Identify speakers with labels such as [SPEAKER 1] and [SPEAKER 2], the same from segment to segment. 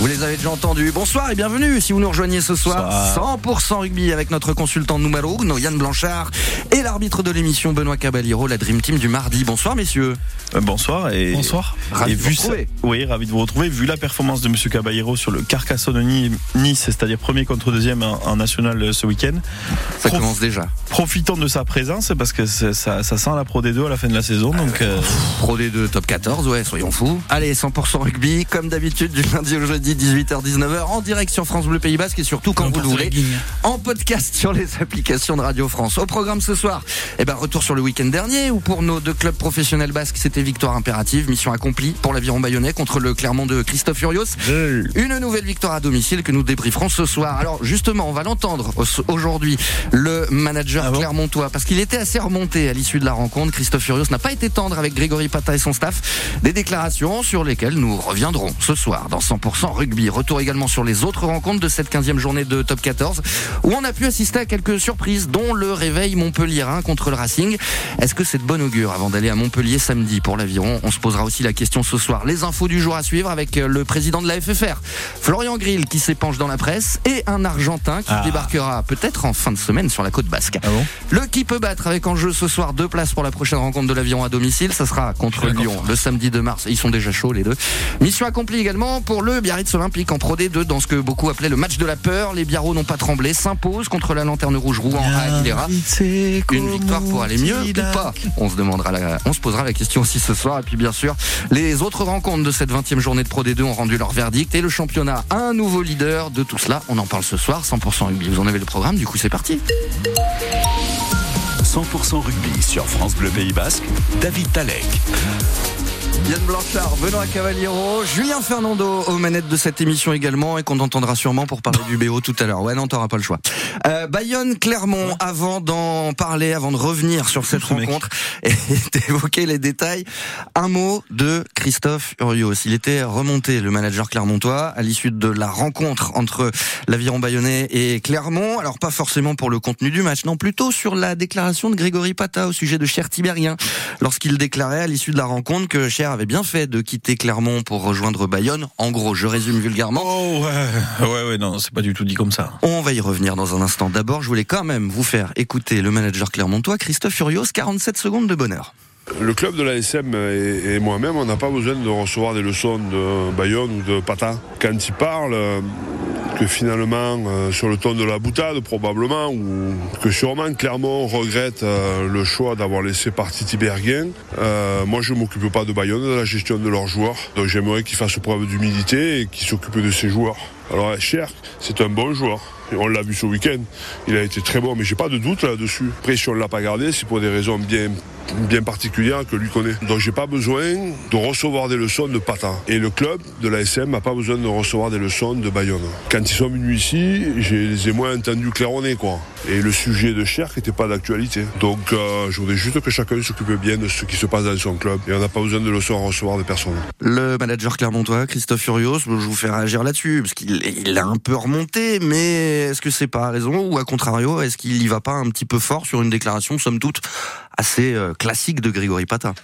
[SPEAKER 1] Vous les avez déjà entendus. Bonsoir et bienvenue si vous nous rejoignez ce soir. 100% rugby avec notre consultant numéro uno, Yann Blanchard, et l'arbitre de l'émission, Benoît Caballero, la Dream Team du mardi. Bonsoir messieurs.
[SPEAKER 2] Euh, bonsoir et
[SPEAKER 1] bonsoir. Ravi
[SPEAKER 2] et
[SPEAKER 1] de vous
[SPEAKER 2] vu
[SPEAKER 1] retrouver.
[SPEAKER 2] ça- oui, ravi de vous retrouver. Vu la performance de Monsieur Caballero sur le Carcassonne de Ni- Nice, c'est-à-dire premier contre deuxième en, national euh, ce week-end,
[SPEAKER 1] Ça
[SPEAKER 2] Prof-
[SPEAKER 1] commence déjà.
[SPEAKER 2] profitons de sa présence parce que ça sent la Pro D2 à la fin de la saison. Donc euh,
[SPEAKER 1] Pro D2 top 14, ouais, soyons fous. Allez, 100% rugby, comme d'habitude, du lundi au jeudi, 18h-19h, en direct sur France Bleu Pays Basque et surtout quand vous le voulez, en podcast sur les applications de Radio France. Au programme ce soir, eh ben, retour sur le week-end dernier, où pour nos deux clubs professionnels basques, c'était victoire impérative, mission accomplie pour l'aviron bayonnais contre le Clermont de Christophe Furios. Une nouvelle victoire à domicile que nous débrieferons ce soir. Alors justement, on va l'entendre au- aujourd'hui, le manager
[SPEAKER 2] Ah bon
[SPEAKER 1] clermontois, parce qu'il était assez remonté à l'issue de la rencontre. Christophe Furios n'a pas été tendre avec Grégory Pata et son staff. Des déclarations sur lesquelles nous reviendrons ce soir dans 100% rugby. Retour également sur les autres rencontres de cette 15e journée de top 14, où on a pu assister à quelques surprises, dont le réveil montpelliérain contre le Racing. Est-ce que c'est de bon augure avant d'aller à Montpellier samedi pour l'aviron? On se posera aussi la question ce soir. Les infos du jour à suivre avec euh, le président de la FFR, Florian Grill, qui s'épanche dans la presse, et un Argentin qui
[SPEAKER 2] Ah.
[SPEAKER 1] débarquera peut-être en fin de semaine sur la côte basque.
[SPEAKER 2] Ah bon?
[SPEAKER 1] Le qui peut battre avec en jeu ce soir deux places pour la prochaine rencontre de l'aviron à domicile. Ça sera contre Lyon le samedi 2 mars. Ils sont déjà chauds les deux. Mission accomplie également pour le Biarritz Olympique en Pro D2 dans ce que beaucoup appelaient le match de la peur. Les Biarros n'ont pas tremblé, s'imposent contre la lanterne rouge Rouen à Aguilera. Une victoire pour aller mieux ou pas On se demandera, on se posera la question aussi ce soir. Et puis bien sûr, les autres rencontres de cette 20e journée de Pro D2 ont rendu leur verdict et le championnat a un nouveau leader. De tout cela, on en parle ce soir. 100% rugby. Vous en avez le programme. Du coup, c'est parti.
[SPEAKER 3] 100% rugby sur France Bleu Pays Basque, David Talek.
[SPEAKER 1] Yann Blanchard, Benoît Cavaliero, Julien Fernando aux manettes de cette émission également et qu'on entendra sûrement pour parler du BO tout à l'heure. Ouais, non, t'auras pas le choix. Euh, Bayonne, Clermont, avant d'en parler, avant de revenir sur cette
[SPEAKER 2] Ce mec.
[SPEAKER 1] rencontre et d'évoquer les détails, un mot de Christophe Urios. Il était remonté, le manager clermontois, à l'issue de la rencontre entre l'aviron bayonnais et Clermont. Alors pas forcément pour le contenu du match, non, plutôt sur la déclaration de Grégory Pata au sujet de Cher Tibérien lorsqu'il déclarait à l'issue de la rencontre que Cher avait bien fait de quitter Clermont pour rejoindre Bayonne. En gros, je résume vulgairement.
[SPEAKER 2] Oh ouais, ouais, ouais, non, c'est pas du tout dit comme ça.
[SPEAKER 1] On va y revenir dans un instant. D'abord, je voulais quand même vous faire écouter le manager clermontois, Christophe Furios, 47 secondes de bonheur.
[SPEAKER 4] Le club de l'ASM et, et moi-même, on n'a pas besoin de recevoir des leçons de Bayonne ou de Pata. Quand ils parlent, euh, que finalement, euh, sur le ton de la boutade probablement, ou que sûrement Clermont regrette euh, le choix d'avoir laissé partir Tiberghien, euh, moi je ne m'occupe pas de Bayonne, de la gestion de leurs joueurs. Donc j'aimerais qu'ils fassent preuve d'humilité et qu'ils s'occupent de ses joueurs. Alors Cher, c'est un bon joueur. On l'a vu ce week-end. Il a été très bon, mais j'ai pas de doute là-dessus. Après, si on l'a pas gardé, c'est pour des raisons bien, bien particulières que lui connaît. Donc j'ai pas besoin de recevoir des leçons de Pata. Et le club de l'ASM n'a pas besoin de recevoir des leçons de Bayonne. Quand ils sont venus ici, je les ai moins entendus claironner, quoi. Et le sujet de Cher n'était pas d'actualité. Donc euh, je voudrais juste que chacun s'occupe bien de ce qui se passe dans son club. Et on n'a pas besoin de leçons à recevoir de personne.
[SPEAKER 1] Le manager clermontois, Christophe Furios, je vous fais réagir là-dessus, parce qu'il il a un peu remonté, mais est-ce que c'est pas à raison, ou à contrario, est-ce qu'il y va pas un petit peu fort sur une déclaration, somme toute, assez euh, classique de Grégory Pata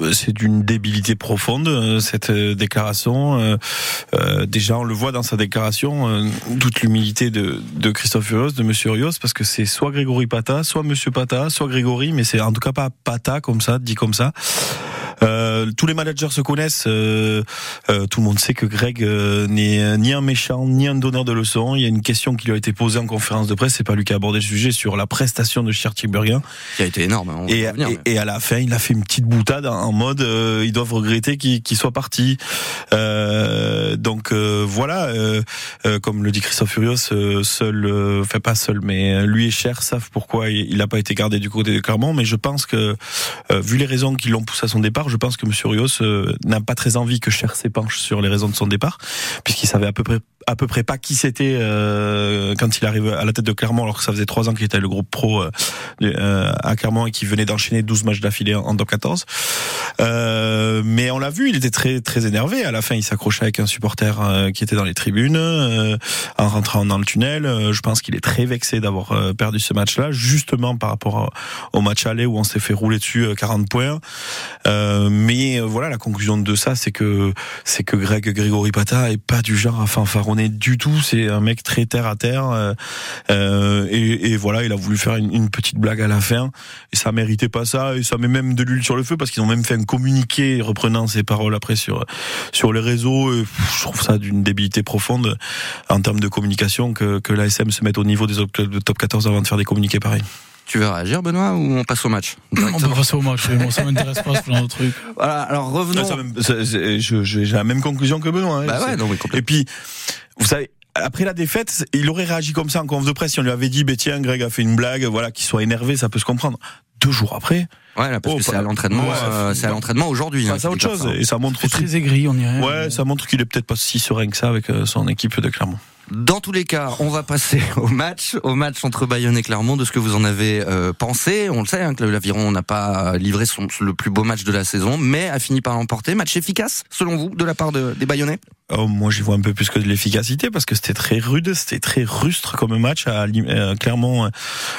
[SPEAKER 2] Euh, c'est d'une débilité profonde euh, cette déclaration. Déjà, on le voit dans sa déclaration, toute l'humilité de, de Christophe Urios, de Monsieur Urios, parce que c'est soit Grégory Pata, soit Monsieur Pata, soit Grégory, mais c'est en tout cas pas Pata comme ça, dit comme ça. Euh, tous les managers se connaissent. euh, euh, tout le monde sait que Greg euh, n'est ni un méchant ni un donneur de leçons. Il y a une question qui lui a été posée en conférence de presse. C'est pas lui qui a abordé le sujet sur la prestation de Chertibergien.
[SPEAKER 1] Qui a été énorme, hein, on
[SPEAKER 2] Et,
[SPEAKER 1] revenir,
[SPEAKER 2] et,
[SPEAKER 1] mais-
[SPEAKER 2] et à la fin, il a fait une petite boutade en mode euh, ils doivent regretter qu'il qu'il soit parti. Euh, donc euh, voilà, euh, euh, comme le dit Christophe Furios, euh, seul, euh, enfin pas seul, mais lui et Cher savent pourquoi il n'a pas été gardé du côté de Clermont. Mais je pense que euh, vu les raisons qui l'ont poussé à son départ, je pense que Monsieur Rios euh, n'a pas très envie que Cher s'épanche sur les raisons de son départ, puisqu'il savait à peu près à peu près pas qui c'était euh, quand il arrive à la tête de Clermont, alors que ça faisait trois ans qu'il était le groupe pro euh, euh à Clermont et qu'il venait d'enchaîner 12 matchs d'affilée en, top 14. Euh, mais on l'a vu, il était très très énervé. À la fin, il s'accrochait avec un supporter euh, qui était dans les tribunes en rentrant dans le tunnel. je pense qu'il est très vexé d'avoir perdu ce match-là, justement par rapport au match aller où on s'est fait rouler dessus 40 points. mais voilà, la conclusion de ça, c'est que c'est que Greg Grégory Pata est pas du genre à fanfaronner du tout. C'est un mec très terre à terre. Euh, euh, et, et, voilà, il a voulu faire une, une, petite blague à la fin. Et ça méritait pas ça. Et ça met même de l'huile sur le feu parce qu'ils ont même fait un communiqué reprenant ses paroles après sur sur les réseaux. Et je trouve ça d'une débilité profonde en termes de communication que, que l'ASM se mette au niveau des de top 14 avant de faire des communiqués pareils.
[SPEAKER 1] Tu veux réagir, Benoît, ou on passe au match
[SPEAKER 5] On peut passer au match. Moi, ça m'intéresse pas ce genre de truc.
[SPEAKER 1] Voilà. Alors revenons.
[SPEAKER 2] J'ai la même conclusion que Benoît. Hein.
[SPEAKER 1] Bah ouais, non,
[SPEAKER 2] Et puis, vous savez, après la défaite, il aurait réagi comme ça en conf de presse si on lui avait dit, bah, tiens, Greg a fait une blague, voilà, qu'il soit énervé, ça peut se comprendre. Deux jours après.
[SPEAKER 1] Ouais, là, parce oh, que c'est à l'entraînement, euh, c'est à l'entraînement aujourd'hui.
[SPEAKER 2] Hein, c'est autre chose. Et ça montre
[SPEAKER 5] très aigri, on dirait.
[SPEAKER 2] Ouais, ça montre qu'il est peut-être pas si serein que ça avec euh, son équipe de Clermont.
[SPEAKER 1] Dans tous les cas, on va passer au match, au match entre Bayonne et Clermont, de ce que vous en avez euh, pensé. On le sait, hein, que l'Aviron n'a pas livré le plus beau match de la saison, mais a fini par l'emporter. Match efficace, selon vous, de la part de, des Bayonnais?
[SPEAKER 2] Oh, moi, j'y vois un peu plus que de l'efficacité parce que c'était très rude, c'était très rustre comme match. À, euh, Clermont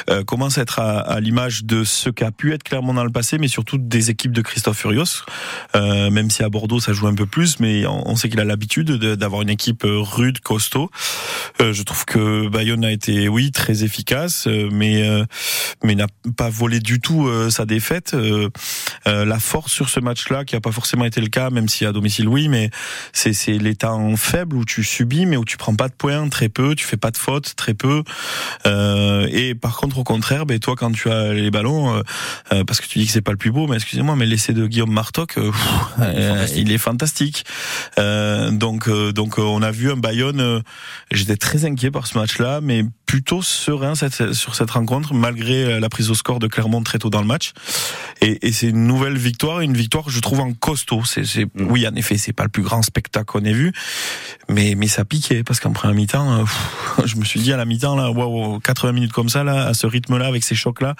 [SPEAKER 2] euh, commence à être à, l'image de ce qu'a pu être Clermont dans le passé, mais surtout des équipes de Christophe Furios. Euh, même si à Bordeaux ça joue un peu plus, mais on, sait qu'il a l'habitude d'avoir une équipe rude, costaud. Euh, je trouve que Bayonne a été, oui, très efficace, mais mais n'a pas volé du tout sa défaite. la force sur ce match-là, qui a pas forcément été le cas, même si à domicile oui, mais c'est les temps faibles où tu subis mais où tu prends pas de points très peu, tu fais pas de fautes très peu. Euh, et par contre au contraire, ben toi quand tu as les ballons, euh, euh parce que tu dis que c'est pas le plus beau, mais excusez-moi, mais l'essai de Guillaume Martoc, euh, il est fantastique. Euh, donc donc on a vu un Bayonne. J'étais très inquiet par ce match-là, mais plutôt serein cette, sur cette rencontre malgré la prise au score de Clermont très tôt dans le match. Et, et c'est une nouvelle victoire, une victoire que je trouve en costaud. C'est, mm. oui, en effet, c'est pas le plus grand spectacle qu'on ait vu, mais mais ça piquait parce qu'en première mi-temps, euh, je me suis dit à la mi-temps là, waouh, 80 minutes comme ça là, à ce rythme-là, avec ces chocs-là,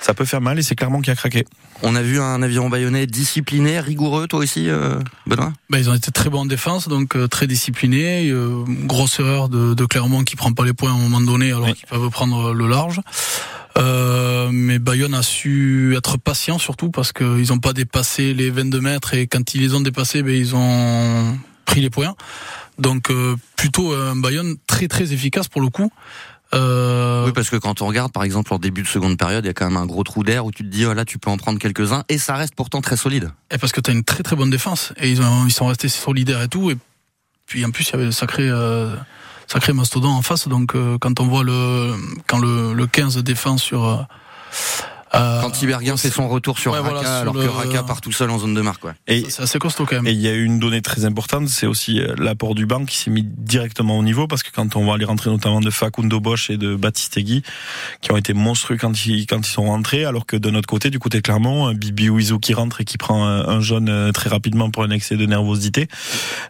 [SPEAKER 2] ça peut faire mal et c'est clairement qui a craqué.
[SPEAKER 1] On a vu un aviron bayonnais discipliné, rigoureux, toi aussi, euh, Benoît?
[SPEAKER 5] Bah, ils ont été très bons en défense, donc euh, très disciplinés. Euh, grosse erreur de, de Clermont qui prend pas les points à un moment donné, alors qu'ils peuvent prendre le large. Euh, mais Bayonne a su être patient surtout parce qu'ils n'ont pas dépassé les 22 mètres et quand ils les ont dépassés, ben, ils ont pris les points. Donc euh, plutôt un Bayonne très très efficace pour le coup.
[SPEAKER 1] Euh... Oui, parce que quand on regarde, par exemple, en début de seconde période, il y a quand même un gros trou d'air où tu te dis, oh là, tu peux en prendre quelques-uns, et ça reste pourtant très solide.
[SPEAKER 5] Et parce que tu as une très très bonne défense, et ils, ont, ils sont restés solidaires et tout, et puis en plus, il y avait le sacré, euh, sacré mastodon en face, donc euh, quand on voit le, quand le, le 15 défend sur... Euh,
[SPEAKER 1] euh, Quand Tiberghien fait son retour sur Raka, alors que Raka part tout seul en zone de marque. Ouais.
[SPEAKER 5] Et c'est assez costaud quand même.
[SPEAKER 2] Et il y a une donnée très importante, c'est aussi euh, l'apport du banc qui s'est mis directement au niveau, parce que quand on voit les rentrées notamment de Facundo Bosch et de Baptiste Egui, qui ont été monstrueux quand ils, quand ils sont rentrés, alors que de notre côté, du côté de Clermont, Bibi Ouizou qui rentre et qui prend un jaune euh, très rapidement pour un excès de nervosité.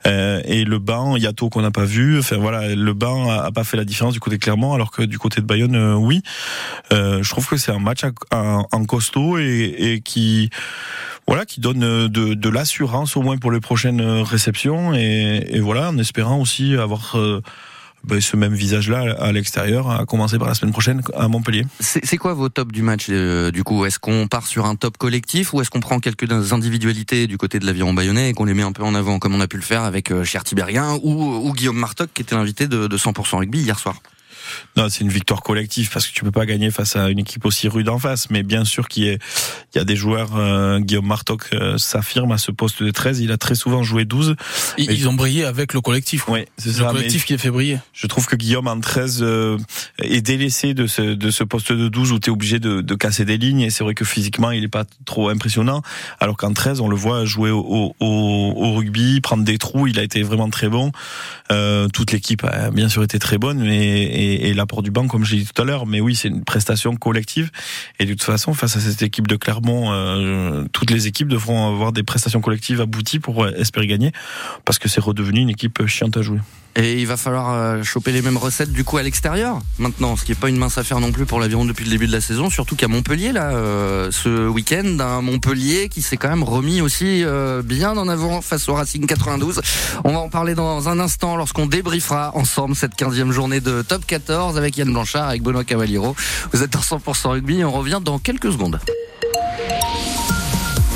[SPEAKER 2] Euh, et le banc, Yato qu'on n'a pas vu, enfin voilà, le banc a, pas fait la différence du côté de Clermont, alors que du côté de Bayonne, oui. Euh, je trouve que c'est un match à, en, costaud et, qui voilà qui donne de, l'assurance au moins pour les prochaines réceptions et, voilà en espérant aussi avoir euh, ben, ce même visage-là à l'extérieur, à commencer par la semaine prochaine à Montpellier.
[SPEAKER 1] C'est quoi vos tops du match euh, du coup? Est-ce qu'on part sur un top collectif ou est-ce qu'on prend quelques individualités du côté de l'aviron bayonnais et qu'on les met un peu en avant comme on a pu le faire avec euh, Cher Tiberien ou, Guillaume Martoc qui était l'invité de 100% rugby hier soir?
[SPEAKER 2] Non, c'est une victoire collective parce que tu peux pas gagner face à une équipe aussi rude en face. Mais bien sûr qu'il y, y a des joueurs. Euh, Guillaume Martoc euh, s'affirme à ce poste de 13. Il a très souvent joué 12.
[SPEAKER 5] Ils, ont brillé avec le collectif.
[SPEAKER 2] Oui,
[SPEAKER 5] c'est Le collectif qui les fait briller.
[SPEAKER 2] Je trouve que Guillaume en 13 euh, est délaissé de ce, de ce poste de 12 où tu es obligé de, de, casser des lignes. Et c'est vrai que physiquement, il est pas trop impressionnant. Alors qu'en 13, on le voit jouer au, au, au, rugby, prendre des trous. Il a été vraiment très bon. toute l'équipe a bien sûr été très bonne, mais et, et l'apport du banc, comme j'ai dit tout à l'heure. Mais oui, c'est une prestation collective. Et de toute façon, face à cette équipe de Clermont, euh, toutes les équipes devront avoir des prestations collectives abouties pour espérer gagner, parce que c'est redevenu une équipe chiante à jouer.
[SPEAKER 1] Et il va falloir euh, choper les mêmes recettes du coup à l'extérieur maintenant, ce qui est pas une mince affaire non plus pour l'aviron depuis le début de la saison, surtout qu'à Montpellier là, euh, ce week-end, un Montpellier qui s'est quand même remis aussi euh, bien en avant face au Racing 92. On va en parler dans un instant lorsqu'on débriefera ensemble cette 15e journée de Top 14 avec Yann Blanchard, avec Benoît Cavaliero. Vous êtes dans 100% rugby, on revient dans quelques secondes.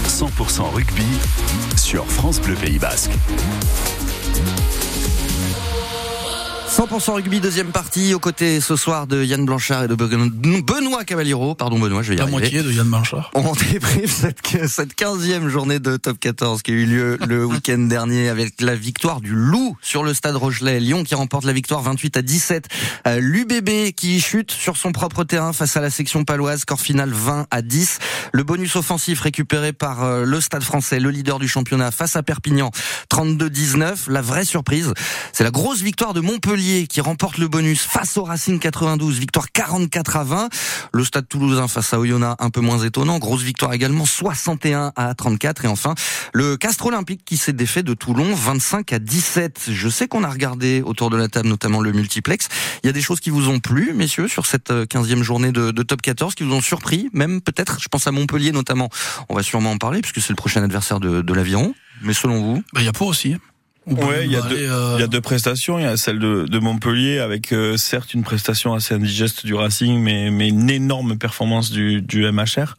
[SPEAKER 3] 100% rugby sur France Bleu Pays Basque.
[SPEAKER 1] 100% rugby, deuxième partie, aux côtés ce soir de Yann Blanchard et de Benoît Cavaliero. Pardon Benoît, je vais y
[SPEAKER 5] La
[SPEAKER 1] arriver.
[SPEAKER 5] moitié de Yann Blanchard.
[SPEAKER 1] On débriefe cette, cette 15e journée de top 14 qui a eu lieu le week-end dernier avec la victoire du Loup sur le stade Rochelet. Lyon qui remporte la victoire 28 à 17. Euh, L'UBB qui chute sur son propre terrain face à la section paloise. Score final 20 à 10. Le bonus offensif récupéré par euh, le stade français, le leader du championnat face à Perpignan 32-19. La vraie surprise, c'est la grosse victoire de Montpellier qui remporte le bonus face au Racing 92. Victoire 44 à 20. Le stade toulousain face à Oyonnax un peu moins étonnant. Grosse victoire également 61 à 34. Et enfin, le Castre Olympique qui s'est défait de Toulon 25 à 17. Je sais qu'on a regardé autour de la table notamment le multiplex. Il y a des choses qui vous ont plu, messieurs, sur cette 15e journée de, top 14, qui vous ont surpris, même peut-être, je pense à Montpellier notamment. On va sûrement en parler puisque c'est le prochain adversaire de, de l'aviron. Mais selon vous?
[SPEAKER 5] Bah, il y a pas aussi.
[SPEAKER 2] Ouais, il y, a
[SPEAKER 5] aller,
[SPEAKER 2] deux,
[SPEAKER 5] euh,
[SPEAKER 2] y a deux prestations. Il y a celle de, de Montpellier avec euh, certes une prestation assez indigeste du Racing, mais, mais une énorme performance du, du MHR.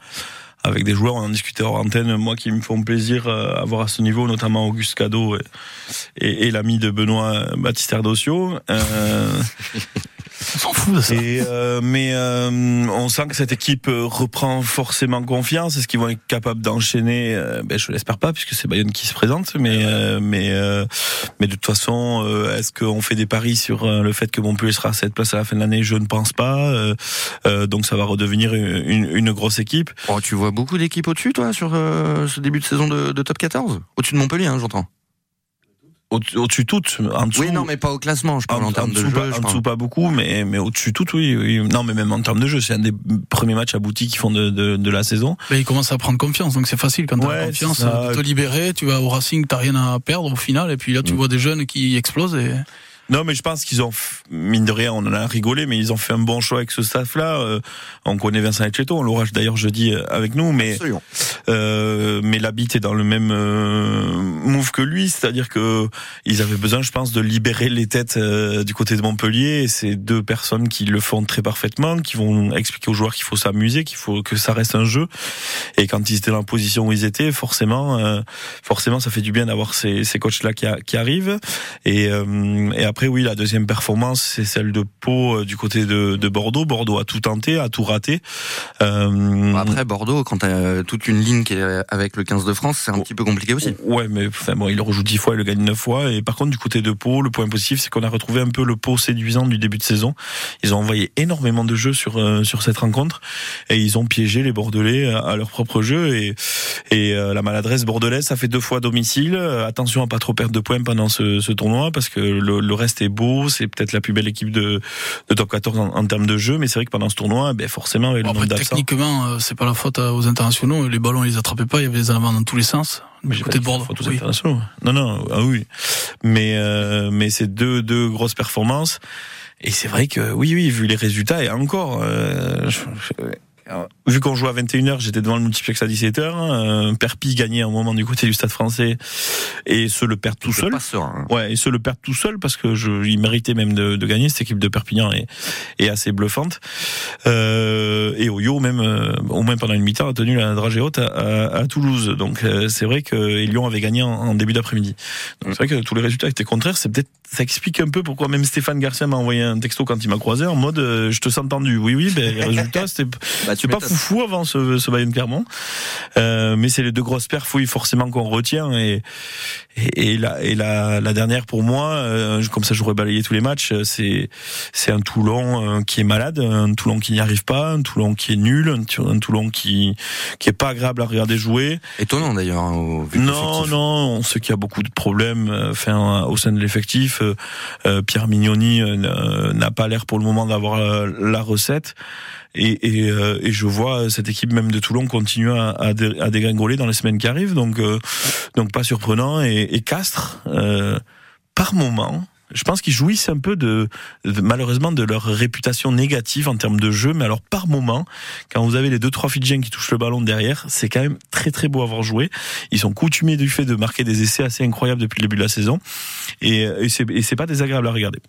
[SPEAKER 2] Avec des joueurs, on en discutait hors antenne, moi qui me font plaisir euh, à voir à ce niveau, notamment Auguste Cadeau et, et, et l'ami de Benoît Baptiste Erdosio. Euh,
[SPEAKER 5] On s'en fout de ça.
[SPEAKER 2] et, euh, mais euh, on sent que cette équipe euh, reprend forcément confiance. Est-ce qu'ils vont être capables d'enchaîner euh, ben, Je l'espère pas, puisque c'est Bayonne qui se présente. Mais euh, mais euh, mais de toute façon, euh, est-ce qu'on fait des paris sur le fait que Montpellier sera à cette place à la fin de l'année? Je ne pense pas. Euh, euh, donc ça va redevenir une, une grosse équipe.
[SPEAKER 1] oh, Tu vois beaucoup d'équipes au-dessus, toi, sur euh, ce début de saison de, de top 14 Au-dessus de Montpellier, hein, j'entends.
[SPEAKER 2] Au- Au-dessus de toutes, en dessous.
[SPEAKER 1] Oui, non, mais pas au classement, je parle en, termes de
[SPEAKER 2] dessous,
[SPEAKER 1] jeu.
[SPEAKER 2] pas,
[SPEAKER 1] je
[SPEAKER 2] en dessous, pas beaucoup, mais, mais au-dessus tout, oui, oui. Non, mais même en termes de jeu, c'est un des premiers matchs aboutis qu'ils font de, de, de la saison.
[SPEAKER 5] Mais il commence à prendre confiance, donc c'est facile quand t'as
[SPEAKER 2] Ouais,
[SPEAKER 5] confiance
[SPEAKER 2] ça.
[SPEAKER 5] de te libérer. Tu vas au Racing, t'as rien à perdre au final, et puis là tu
[SPEAKER 2] Mm.
[SPEAKER 5] vois des jeunes qui explosent. Et...
[SPEAKER 2] Non, mais je pense qu'ils ont, mine de rien, on en a rigolé, mais ils ont fait un bon choix avec ce staff-là. Euh, on connaît Vincent Etcheto, on l'aura d'ailleurs jeudi euh, avec nous, mais euh, mais l'habit est dans le même euh, move que lui, c'est-à-dire que ils avaient besoin, je pense, de libérer les têtes euh, du côté de Montpellier. Et c'est deux personnes qui le font très parfaitement, qui vont expliquer aux joueurs qu'il faut s'amuser, qu'il faut que ça reste un jeu. Et quand ils étaient dans la position où ils étaient, forcément, euh, forcément, ça fait du bien d'avoir ces, ces coachs-là qui, a- qui arrivent. Et, euh, et après, oui, la deuxième performance, c'est celle de Pau euh, du côté de, de Bordeaux. Bordeaux a tout tenté, a tout raté. Euh,
[SPEAKER 1] Après, Bordeaux, quand t'as toute une ligne qui est avec le 15 de France, c'est un petit peu compliqué aussi.
[SPEAKER 2] Ouais, mais enfin bon, il le rejoue dix fois, il le gagne neuf fois. Et par contre, du côté de Pau, le point positif, c'est qu'on a retrouvé un peu le Pau séduisant du début de saison. Ils ont envoyé énormément de jeux sur euh, sur cette rencontre et ils ont piégé les Bordelais à à leur propre jeu. Et et euh, la maladresse bordelaise, ça fait deux fois domicile. Euh, attention à pas trop perdre de points pendant ce, ce tournoi parce que le, le reste est beau. C'est peut-être la plus belle équipe de, de top 14 en, en termes de jeu, mais c'est vrai que pendant ce tournoi, ben forcément, avec le nombre
[SPEAKER 5] après, techniquement, euh, c'est pas la faute euh, aux internationaux. Les ballons, ils les attrapaient pas. Il y avait des avant dans tous les sens.
[SPEAKER 2] Mais
[SPEAKER 5] côté de Bordeaux. oui.
[SPEAKER 2] internationaux. Non, non, ah oui. Mais euh, mais c'est deux deux grosses performances. Et c'est vrai que oui, oui, vu les résultats et encore, euh, je- je- vu qu'on joue à 21h, j'étais devant le multiplex à 17h. Euh, Perpi gagnait un moment du côté du Stade Français et se le perd tout seul.
[SPEAKER 1] Pas serein.
[SPEAKER 2] Ouais, et se le perdre tout seul parce que je, il méritait même de, de gagner. Cette équipe de Perpignan est, est assez bluffante. Euh, et Oyo même, euh, au moins pendant une mi-temps, a tenu la dragée haute à, à, à Toulouse. Donc euh, c'est vrai que et Lyon avait gagné en, en début d'après-midi. Donc c'est vrai que tous les résultats étaient contraires. C'est peut-être ça explique un peu pourquoi même Stéphane Garcia m'a envoyé un texto quand il m'a croisé en mode euh, je te sens tendu. Oui oui, ben les résultats c'était
[SPEAKER 1] Bah,
[SPEAKER 2] c'est pas foufou avant ce, ce Bayern Clermont. Euh, mais c'est les deux grosses perfs, oui, forcément qu'on retient. Et, et, et, la, et la, la dernière pour moi, euh, comme ça j'aurais balayé tous les matchs, c'est c'est un Toulon euh, qui est malade, un Toulon qui n'y arrive pas, un Toulon qui est nul, un, Tou- un Toulon qui qui est pas agréable à regarder jouer.
[SPEAKER 1] Étonnant d'ailleurs, hein,
[SPEAKER 2] Non, non, on sait qu'il y a beaucoup de problèmes euh, enfin, au sein de l'effectif. Euh, Pierre Mignoni euh, n'a- pas l'air pour le moment d'avoir la recette. Et, et, euh, et je vois cette équipe même de Toulon continuer à, à, à dégringoler dans les semaines qui arrivent. Donc, euh, donc pas surprenant. Et, et Castres, euh, par moment, je pense qu'ils jouissent un peu de, de, malheureusement de leur réputation négative en termes de jeu. Mais alors par moment, quand vous avez les deux trois Fidjiens qui touchent le ballon derrière, c'est quand même très très beau à voir jouer. Ils sont coutumiers du fait de marquer des essais assez incroyables depuis le début de la saison, et, et c'est pas désagréable à regarder.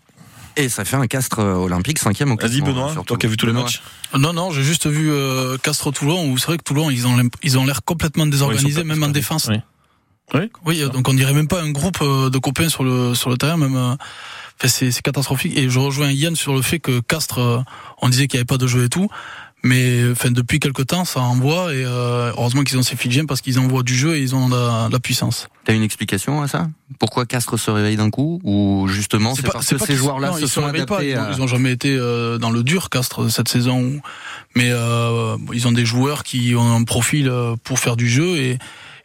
[SPEAKER 1] Et ça fait un Castres euh, olympique cinquième au
[SPEAKER 2] classement. Vas-y Benoît,
[SPEAKER 1] surtout.
[SPEAKER 2] toi qui as vu tous les matchs.
[SPEAKER 5] Non, non, j'ai juste vu euh, Castres Toulon où c'est vrai que Toulon ils ont ils ont l'air complètement désorganisés, même en défense.
[SPEAKER 2] Oui. Oui,
[SPEAKER 5] oui donc on dirait même pas un groupe euh, de copains sur le sur le terrain, même. Euh, enfin, c'est catastrophique. Et je rejoins Yann sur le fait que Castres, on disait qu'il n'y avait pas de jeu et tout. Mais enfin, depuis quelque temps, ça envoie et euh, heureusement qu'ils ont ces Fidjiens parce qu'ils envoient du jeu et ils ont de la, puissance.
[SPEAKER 1] T'as une explication à ça? Pourquoi Castres se réveille d'un coup Ou justement c'est parce que ces joueurs-là se, sont adaptés
[SPEAKER 5] pas, Ils n'ont jamais été euh, dans le dur Castres cette saison, mais euh, ils ont des joueurs qui ont un profil euh, pour faire du jeu et,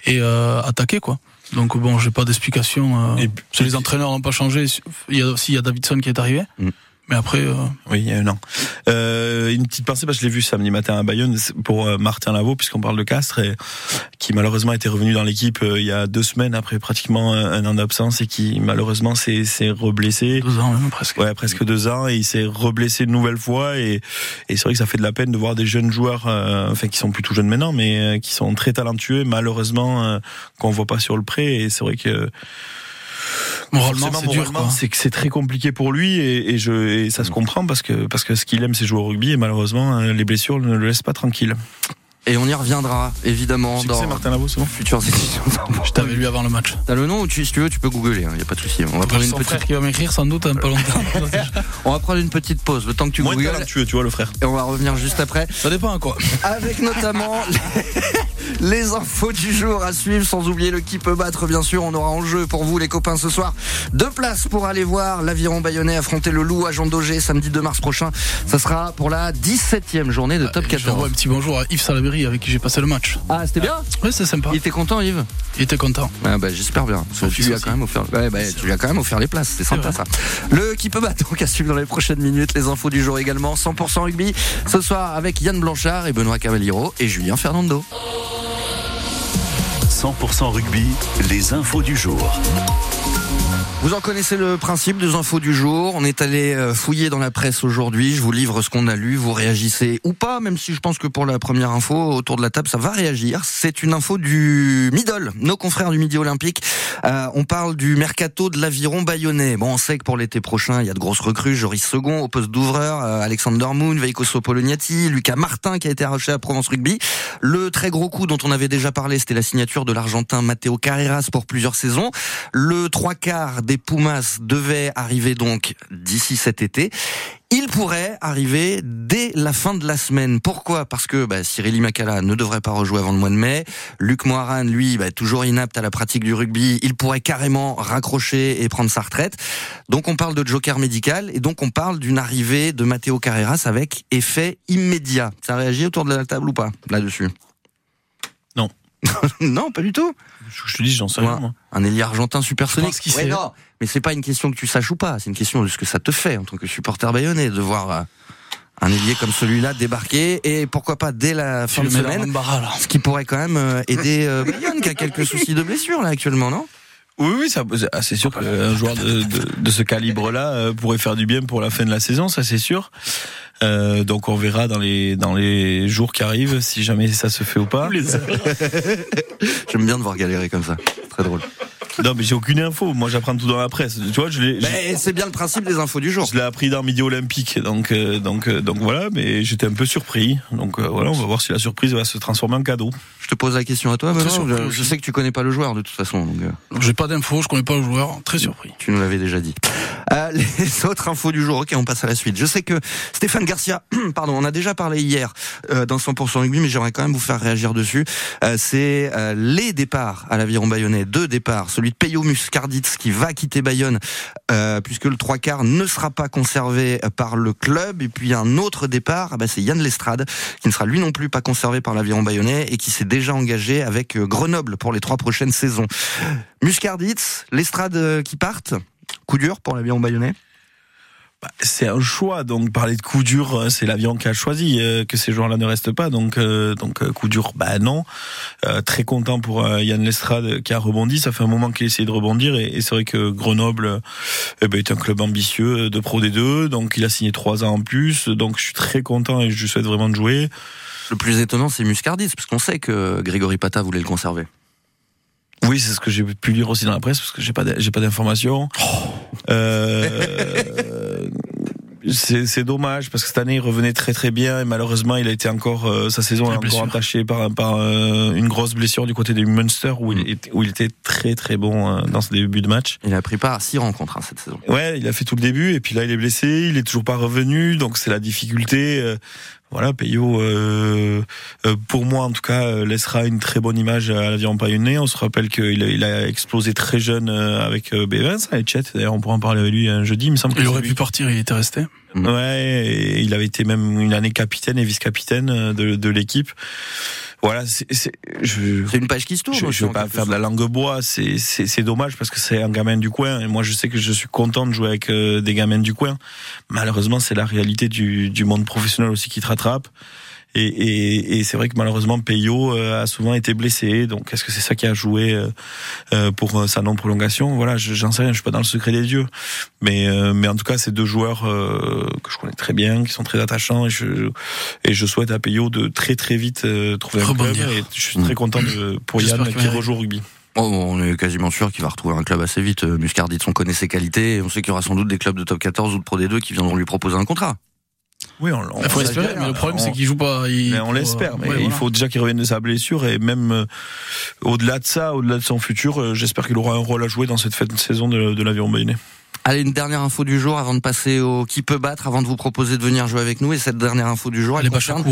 [SPEAKER 5] et euh, attaquer quoi. Donc bon, j'ai pas d'explication. Euh, les entraîneurs n'ont pas changé. Il y a aussi il y a Davidson qui est arrivé. Mm. Mais après, euh...
[SPEAKER 2] oui, il y a un an. Euh, une petite pensée, parce que je l'ai vu samedi matin à Bayonne pour euh, Martin Lavaux, puisqu'on parle de Castres, et qui malheureusement était revenu dans l'équipe euh, il y a deux semaines après pratiquement un an d'absence et qui malheureusement s'est reblessé.
[SPEAKER 5] Deux ans même presque.
[SPEAKER 2] Ouais, presque deux ans et il s'est reblessé une nouvelle fois et, et c'est vrai que ça fait de la peine de voir des jeunes joueurs, euh, enfin qui sont plus tout jeunes maintenant, mais qui sont très talentueux, malheureusement qu'on voit pas sur le prêt et c'est vrai que
[SPEAKER 5] Moralement, c'est dur.
[SPEAKER 2] C'est que c'est très compliqué pour lui et, et je et ça se comprend parce que parce que ce qu'il aime c'est jouer au rugby et malheureusement euh, les blessures ne le laissent pas tranquille.
[SPEAKER 1] Et on y reviendra, évidemment,
[SPEAKER 2] dans
[SPEAKER 1] Martin
[SPEAKER 2] bon
[SPEAKER 1] futures éditions.
[SPEAKER 5] Je t'avais lu avant le match.
[SPEAKER 1] T'as le nom ou tu, si tu veux, tu peux googler, il hein, n'y a pas de souci.
[SPEAKER 5] On va prendre une petite... frère qui va m'écrire sans doute un peu longtemps.
[SPEAKER 1] on va prendre une petite pause, le temps que tu
[SPEAKER 2] Moins
[SPEAKER 1] googles.
[SPEAKER 2] tu vois, le frère.
[SPEAKER 1] Et on va revenir juste après.
[SPEAKER 5] Ça dépend à quoi.
[SPEAKER 1] Avec notamment les, les infos du jour à suivre, sans oublier le qui peut battre, bien sûr. On aura en jeu pour vous, les copains, ce soir. Deux places pour aller voir l'aviron bayonnais affronter le loup à Jean Daugé samedi 2 mars prochain. Ça sera pour la 17e journée de Top 14.
[SPEAKER 5] Je un petit bonjour à Yves Avec qui j'ai passé le match.
[SPEAKER 1] Ah, c'était bien
[SPEAKER 5] Oui, c'est sympa.
[SPEAKER 1] Il était content, Yves
[SPEAKER 5] Il était content.
[SPEAKER 1] Ah, bah, J'espère bien. tu lui, as quand même offert... Ouais, bah, tu lui as quand même offert les places. C'est sympa ça. Le qui peut battre, donc à suivre dans les prochaines minutes. Les infos du jour également. 100% rugby. Ce soir avec Yann Blanchard et Benoît Cavaliero et Julien Fernando.
[SPEAKER 3] 100% rugby, les infos du jour.
[SPEAKER 1] Vous en connaissez le principe des infos du jour. On est allé euh, fouiller dans la presse aujourd'hui. Je vous livre ce qu'on a lu. Vous réagissez ou pas, même si je pense que pour la première info autour de la table, ça va réagir. C'est une info du Middle, nos confrères du Midi Olympique. Euh, on parle du mercato de l'aviron bayonnais. Bon, on sait que pour l'été prochain, il y a de grosses recrues. Joris Second au poste d'ouvreur, euh, Alexander Moon, Veiko Sopoloniati, Lucas Martin qui a été arraché à Provence Rugby. Le très gros coup dont on avait déjà parlé, c'était la signature de l'Argentin Matteo Carreras pour plusieurs saisons. Le trois quarts des Pumas devaient arriver donc d'ici cet été. Il pourrait arriver dès la fin de la semaine. Pourquoi? Parce que bah, Cyril Imakala ne devrait pas rejouer avant le mois de mai. Luc Moiran, lui, bah, toujours inapte à la pratique du rugby, il pourrait carrément raccrocher et prendre sa retraite. Donc on parle de joker médical et donc on parle d'une arrivée de Matteo Carreras avec effet immédiat. Ça réagit autour de la table ou pas là-dessus?
[SPEAKER 2] Non.
[SPEAKER 1] non, pas du tout.
[SPEAKER 2] Je te dis, j'en sais rien.
[SPEAKER 1] Un ailier argentin supersonique.
[SPEAKER 5] Qui ouais,
[SPEAKER 1] non, mais c'est pas une question que tu saches ou pas. C'est une question de ce que ça te fait en tant que supporter bayonnais de voir euh, un ailier comme celui-là débarquer et pourquoi pas dès la fin de semaine. Ce qui pourrait quand même euh, aider euh, Bayonne qui a quelques soucis de blessure là actuellement, non?
[SPEAKER 2] Oui, oui, ça, ah, c'est sûr qu'un joueur de, de, de ce calibre-là pourrait faire du bien pour la fin de la saison, ça c'est sûr. Euh, donc on verra dans les dans les jours qui arrivent si jamais ça se fait ou pas.
[SPEAKER 1] J'aime bien de voir galérer comme ça. Très drôle.
[SPEAKER 2] Non, mais j'ai aucune info. Moi, j'apprends tout dans la presse. Tu vois, je l'ai.
[SPEAKER 1] Mais c'est bien le principe des infos du jour.
[SPEAKER 2] Je l'ai appris dans Midi Olympique, donc euh, donc euh, donc voilà. Mais j'étais un peu surpris. Donc euh, voilà, on va voir si la surprise va se transformer en cadeau.
[SPEAKER 1] Te pose la question à toi. Benoît. Je, je, sais que tu connais pas le joueur de toute façon. Donc,
[SPEAKER 5] j'ai pas d'infos. Je connais pas le joueur. Très surpris.
[SPEAKER 1] Tu nous l'avais déjà dit. les autres infos du jour. Ok, on passe à la suite. Je sais que Stéphane Garcia, pardon, on a déjà parlé hier dans 100% rugby, mais j'aimerais quand même vous faire réagir dessus. c'est les départs à l'aviron bayonnais, deux départs, celui de Peyo Muscarditz qui va quitter Bayonne euh, puisque le trois quarts ne sera pas conservé par le club et puis un autre départ, ah bah, c'est Yann Lestrade qui ne sera lui non plus pas conservé par l'aviron bayonnais et qui s'est déjà engagé avec euh, Grenoble pour les trois prochaines saisons. Muscarditz, Lestrade euh, qui partent, coup dur pour l'aviron bayonnais?
[SPEAKER 2] Bah, c'est un choix, donc parler de coup dur, euh, c'est l'avion qui a choisi que ces joueurs-là ne restent pas, donc coup dur, bah non. très content pour Yann Lestrade qui a rebondi, ça fait un moment qu'il essaie de rebondir et, c'est vrai que Grenoble ben, est un club ambitieux de Pro D2, donc il a signé trois ans en plus, donc je suis très content et je lui souhaite vraiment de jouer.
[SPEAKER 1] Le plus étonnant, c'est Muscardis, parce qu'on sait que Grégory Pata voulait le conserver.
[SPEAKER 2] Oui, c'est ce que j'ai pu lire aussi dans la presse parce que j'ai pas j'ai pas d'informations. Euh, c'est dommage parce que cette année il revenait très très bien et malheureusement il a été encore euh, sa saison est encore entachée par par euh, une grosse blessure du côté des Munster où il était, où il était très très bon dans ce début de match.
[SPEAKER 1] Il a pris part à six rencontres hein, cette saison.
[SPEAKER 2] Ouais, il a fait tout le début et puis là il est blessé, il est toujours pas revenu donc c'est la difficulté voilà, Payot, euh, euh, pour moi en tout cas, euh, laissera une très bonne image à l'avion Payonnet. On se rappelle qu'il a, il a explosé très jeune avec B20, et Chet. D'ailleurs, on pourra en parler avec lui un jeudi. Il me semble.
[SPEAKER 5] Il aurait pu partir, il était resté.
[SPEAKER 2] Ouais, et il avait été même une année capitaine et vice-capitaine de, de l'équipe voilà, c'est
[SPEAKER 1] une page qui se tourne.
[SPEAKER 2] Je, ne veux pas faire de la langue bois, c'est dommage parce que c'est un gamin du coin et moi je sais que je suis content de jouer avec euh, des gamins du coin. Malheureusement, c'est la réalité du, du monde professionnel aussi qui te rattrape. Et, et, et c'est vrai que malheureusement Peyo euh, a souvent été blessé. Donc est-ce que c'est ça qui a joué euh, euh, pour sa non prolongation Voilà, j'en sais rien. Je suis pas dans le secret des dieux, mais mais en tout cas c'est deux joueurs que je connais très bien, qui sont très attachants. Et je et je souhaite à Peyo de très très vite trouver un club. Et je suis très content de, pour Yann qui rejoue au rugby.
[SPEAKER 1] Oh, on est quasiment sûr qu'il va retrouver un club assez vite. Muscardit, on connaît ses qualités. Et on sait qu'il y aura sans doute des clubs de top 14 ou de Pro D2 qui viendront lui proposer un contrat.
[SPEAKER 2] Oui, on,
[SPEAKER 5] il faut espérer, mais le problème c'est qu'il joue pas. Il,
[SPEAKER 2] mais on l'espère, mais il faut déjà qu'il revienne de sa blessure et même euh, au-delà de ça, au-delà de son futur, euh, j'espère qu'il aura un rôle à jouer dans cette fête de saison de, de l'aviron bayonnais.
[SPEAKER 1] Allez, une dernière info du jour avant de passer au qui peut battre, avant de vous proposer de venir jouer avec nous. Et cette dernière info du jour, elle concerne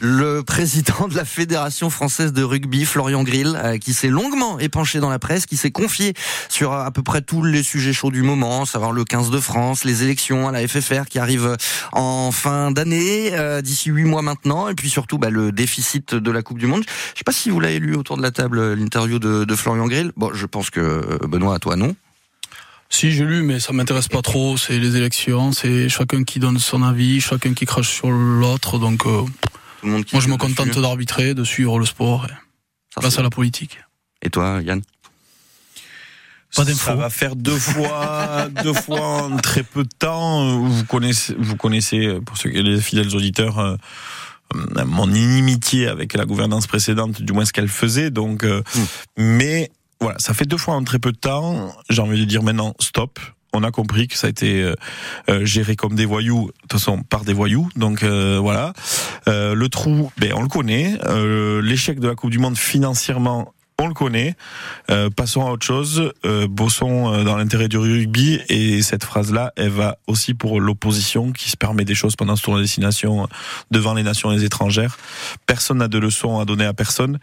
[SPEAKER 1] le président de la Fédération française de rugby, Florian Grill, euh, qui s'est longuement épanché dans la presse, qui s'est confié sur à peu près tous les sujets chauds du moment, savoir le 15 de France, les élections à la FFR qui arrivent en fin d'année, euh, d'ici huit mois maintenant, et puis surtout bah, le déficit de la Coupe du Monde. Je sais pas si vous l'avez lu autour de la table l'interview de, de Florian Grill. Bon, je pense que euh, Benoît, à toi non.
[SPEAKER 5] Si j'ai lu, mais ça m'intéresse pas trop. C'est les élections, c'est chacun qui donne son avis, chacun qui crache sur l'autre. Donc, euh, moi, je me contente d'arbitrer, de suivre le sport. Et passe à la politique.
[SPEAKER 1] Et toi, Yann?
[SPEAKER 2] Pas Ça va faire deux fois, deux fois en très peu de temps. Vous connaissez, vous connaissez, pour ceux qui les fidèles auditeurs, euh, mon inimitié avec la gouvernance précédente, du moins ce qu'elle faisait. Donc, euh, hmm. mais voilà, ça fait deux fois en très peu de temps. J'ai envie de dire maintenant stop. On a compris que ça a été euh, euh, géré comme des voyous, de toute façon par des voyous. Donc euh, voilà, le trou, ben on le connaît. L'échec de la Coupe du Monde financièrement, on le connaît. Euh, passons à autre chose. Euh, bossons euh, dans l'intérêt du rugby. Et cette phrase-là, elle va aussi pour l'opposition qui se permet des choses pendant ce tour de destination devant les nations les étrangères. Personne n'a de leçons à donner à personne.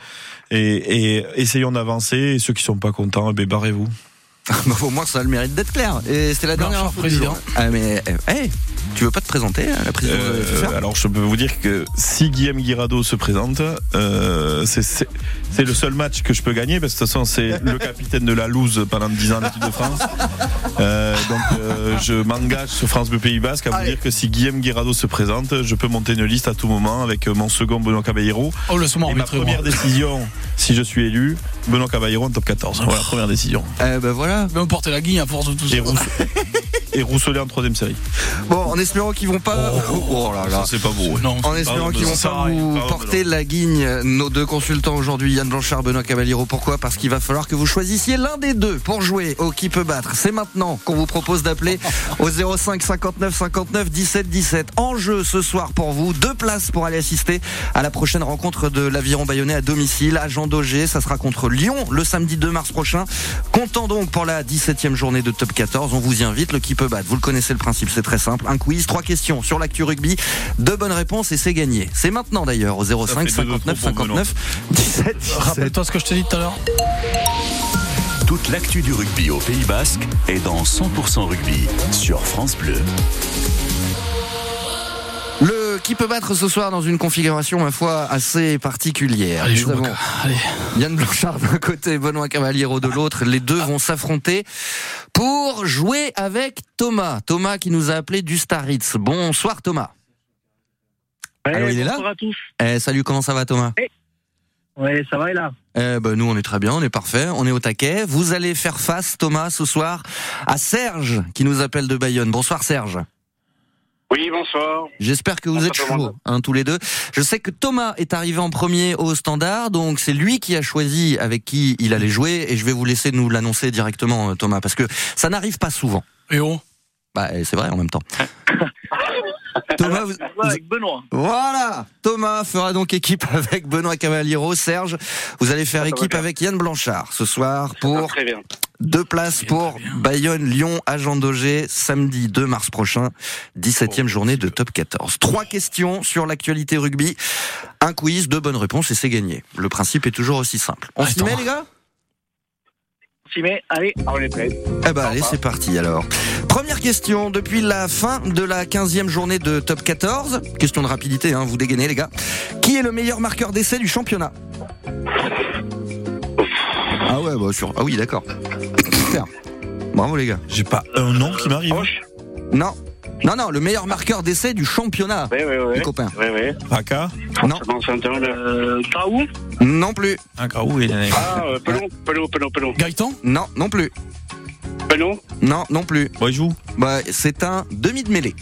[SPEAKER 2] Et, et essayons d'avancer. Et ceux qui sont pas contents, eh ben, barrez-vous.
[SPEAKER 1] Au moins, ça a le mérite d'être clair. Et c'était la dernière
[SPEAKER 5] président.
[SPEAKER 1] Ah, mais, eh, hey, tu veux pas te présenter à la présidence
[SPEAKER 2] euh, Alors, je peux vous dire que si Guillaume Guirado se présente, euh, c'est le seul match que je peux gagner, parce que de toute façon, c'est le capitaine de la loose pendant 10 ans en équipe de France. Euh, donc, euh, je m'engage sur France Bleu Pays Basque à vous dire que si Guillaume Guirado se présente, je peux monter une liste à tout moment avec mon second Benoît Caballero.
[SPEAKER 5] Oh, le Et
[SPEAKER 2] ma première décision, si je suis élu, Benoît Caballero en top 14. Voilà, première décision.
[SPEAKER 1] Eh ben voilà.
[SPEAKER 5] Mais on la guille à force de tout ça.
[SPEAKER 2] et Rousselet en troisième série.
[SPEAKER 1] Bon, en espérant qu'ils vont pas.
[SPEAKER 2] Oh, oh là là. c'est pas beau.
[SPEAKER 1] en espérant qu'ils vont pas vous porter la guigne, nos deux consultants aujourd'hui, Yann Blanchard, Benoît Cavaliero. Pourquoi? Parce qu'il va falloir que vous choisissiez l'un des deux pour jouer au qui peut battre. C'est maintenant qu'on vous propose d'appeler au 05 59 59 17 17. En jeu ce soir pour vous, deux places pour aller assister à la prochaine rencontre de l'aviron bayonnais à domicile à Jean Daugé. Ça sera contre Lyon le samedi 2 mars prochain. Comptant donc pour la 17e journée de top 14. On vous y invite. Le qui peut battre. Vous le connaissez le principe, c'est très simple. Un quiz, trois questions sur l'actu rugby, deux bonnes réponses et c'est gagné. C'est maintenant d'ailleurs au 05 59 59 17
[SPEAKER 5] Rappelle-toi ce que je t'ai dit tout à l'heure.
[SPEAKER 3] Toute l'actu du rugby au Pays Basque est dans 100% rugby sur France Bleu.
[SPEAKER 1] Qui peut battre ce soir dans une configuration, ma foi, assez particulière.
[SPEAKER 5] Allez, avons Allez.
[SPEAKER 1] Yann Blanchard d'un côté, Benoît Cavaliero de l'autre. Les deux vont s'affronter pour jouer avec Thomas. Thomas qui nous a appelé du Staritz. Bonsoir Thomas.
[SPEAKER 6] il est là
[SPEAKER 1] eh, Salut, comment ça va Thomas
[SPEAKER 6] eh, Ouais, ça va et là
[SPEAKER 1] Eh ben, nous, on est très bien, on est parfait, on est au taquet. Vous allez faire face, Thomas, ce soir, à Serge, qui nous appelle de Bayonne. Bonsoir, Serge.
[SPEAKER 7] Oui, bonsoir.
[SPEAKER 1] J'espère que vous
[SPEAKER 7] Bonsoir
[SPEAKER 1] êtes chauds, hein, tous les deux. Je sais que Thomas est arrivé en premier au standard, donc c'est lui qui a choisi avec qui il allait jouer, et je vais vous laisser nous l'annoncer directement, euh, Thomas, parce que ça n'arrive pas souvent.
[SPEAKER 5] Et oh
[SPEAKER 1] Bah, c'est vrai en même temps. Thomas, vous- vous-
[SPEAKER 6] Avec Benoît.
[SPEAKER 1] voilà Thomas fera donc équipe avec Benoît Cavaliero. Serge, vous allez faire
[SPEAKER 7] Ça
[SPEAKER 1] équipe avec Yann Blanchard ce soir pour
[SPEAKER 7] très bien.
[SPEAKER 1] deux places pour. Bayonne, Lyon, Agent Daugé, samedi 2 mars prochain, 17e journée de top 14. Trois questions sur l'actualité rugby, un quiz, deux bonnes réponses et c'est gagné. Le principe est toujours aussi simple. On s'y met les gars?
[SPEAKER 6] S'y met, allez.
[SPEAKER 7] On est prêt.
[SPEAKER 1] Eh ben allez, c'est parti alors. Première question, depuis la fin de la 15e journée de top 14, question de rapidité, hein, vous dégainez les gars. Qui est le meilleur marqueur d'essai du championnat? Ah ouais, bah sur... Ah oui, d'accord. Bravo les gars.
[SPEAKER 2] J'ai pas un nom qui m'arrive.
[SPEAKER 7] Roche
[SPEAKER 1] Non. Non, non, le meilleur marqueur d'essai du championnat,
[SPEAKER 7] Oui, oui,
[SPEAKER 1] les
[SPEAKER 7] oui.
[SPEAKER 1] copains.
[SPEAKER 7] Oui, oui.
[SPEAKER 2] Raka.
[SPEAKER 1] Non,
[SPEAKER 7] Ça commence.
[SPEAKER 6] Euh,
[SPEAKER 1] non plus.
[SPEAKER 2] Un Graou et
[SPEAKER 7] Ah, euh, Pelon, Pelon, Pelon, Pelon.
[SPEAKER 5] Gaëtan?
[SPEAKER 1] Non, non plus. Non, non plus.
[SPEAKER 2] Bon, il joue.
[SPEAKER 1] Bah, c'est un demi de mêlée.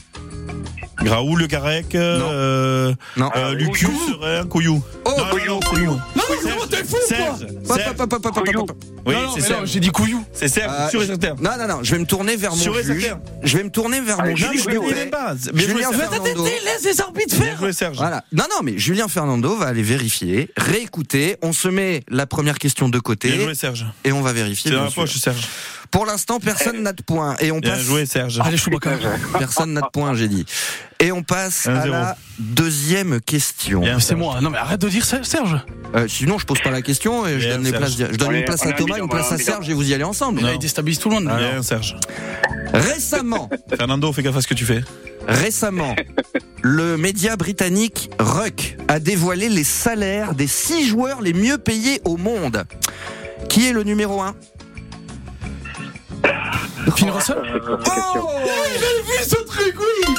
[SPEAKER 2] Graou, Le Garec, euh,
[SPEAKER 1] Non.
[SPEAKER 2] euh, Serein, Couillou.
[SPEAKER 1] Oh,
[SPEAKER 2] non, non, non, Couillou.
[SPEAKER 5] Non, mais gros, t'es fou quoi.
[SPEAKER 2] Oui,
[SPEAKER 5] Non, non,
[SPEAKER 2] c'est Serge.
[SPEAKER 5] j'ai dit couillou.
[SPEAKER 2] C'est Serge,
[SPEAKER 1] Euh,
[SPEAKER 2] sûr et certain.
[SPEAKER 1] Non, non, non, je vais me tourner vers mon
[SPEAKER 2] et
[SPEAKER 1] juge. Je vais me tourner vers mon
[SPEAKER 7] Allez,
[SPEAKER 2] Non,
[SPEAKER 1] juge.
[SPEAKER 2] Bien
[SPEAKER 1] Julien. Fernando.
[SPEAKER 5] laisse les arbitres
[SPEAKER 2] Bien joué, Serge.
[SPEAKER 1] Voilà. Non, non, mais Julien Fernando va aller vérifier, réécouter. On se met la première question de
[SPEAKER 2] Bien
[SPEAKER 1] côté
[SPEAKER 2] joué, Serge.
[SPEAKER 1] et on va vérifier.
[SPEAKER 2] C'est
[SPEAKER 1] bien
[SPEAKER 2] la poche, Serge.
[SPEAKER 1] Pour l'instant, personne n'a de points et on
[SPEAKER 2] Bien
[SPEAKER 1] passe.
[SPEAKER 2] joué, Serge.
[SPEAKER 5] Allez.
[SPEAKER 1] Personne n'a de points, j'ai dit. Et on passe à la deuxième question.
[SPEAKER 5] C'est moi. Non, mais arrête de dire Ser- Serge.
[SPEAKER 1] Euh, sinon, je pose pas la question et je
[SPEAKER 2] Bien,
[SPEAKER 1] donne les
[SPEAKER 2] Serge.
[SPEAKER 1] places. Je donne
[SPEAKER 7] On
[SPEAKER 1] une place à Thomas, une place à. Serge et vous y allez ensemble.
[SPEAKER 5] Là, il déstabilise tout le monde.
[SPEAKER 2] Bien, Serge.
[SPEAKER 1] Récemment,
[SPEAKER 2] Fernando, fais gaffe à ce que tu fais.
[SPEAKER 1] récemment, le média britannique Ruck a dévoilé les salaires des six joueurs les mieux payés au monde. Qui est le numéro 1
[SPEAKER 5] Phil Russell
[SPEAKER 1] Oh
[SPEAKER 5] vu ce truc, oui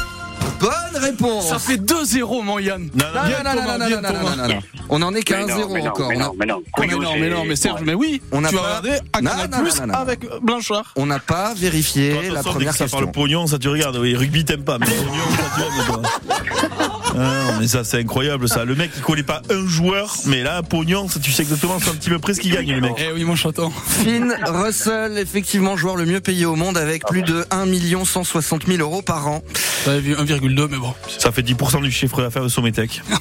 [SPEAKER 1] Bonne réponse
[SPEAKER 5] Ça fait 2-0, mon Yann.
[SPEAKER 2] Non,
[SPEAKER 1] Non,
[SPEAKER 2] non.
[SPEAKER 1] On en est qu'à
[SPEAKER 7] Mais non,
[SPEAKER 1] 1-0
[SPEAKER 7] mais non,
[SPEAKER 1] encore.
[SPEAKER 7] Mais
[SPEAKER 1] On a-
[SPEAKER 7] non, mais non.
[SPEAKER 5] Oh, mais non, mais non, mais Serge, mais oui.
[SPEAKER 1] On
[SPEAKER 5] tu vas
[SPEAKER 1] pas-
[SPEAKER 5] regarder Plus avec Blanchard.
[SPEAKER 1] On n'a pas vérifié la première
[SPEAKER 2] que ça
[SPEAKER 1] question.
[SPEAKER 2] parle pognon, ça tu regardes. Oui, rugby t'aimes pas, mais pognon, ça tu aimes. toi. Ah, non, mais ça c'est incroyable ça. Le mec il connaît pas un joueur, mais là pognon, ça tu sais exactement c'est un petit peu près ce qu'il gagne le mec.
[SPEAKER 5] Eh oui, mon chaton.
[SPEAKER 1] Finn Russell, effectivement joueur le mieux payé au monde avec plus de 1 160 000 euros par an.
[SPEAKER 5] J'avais vu 1,2, mais bon.
[SPEAKER 2] Ça fait 10% du chiffre d'affaires de Sommetech.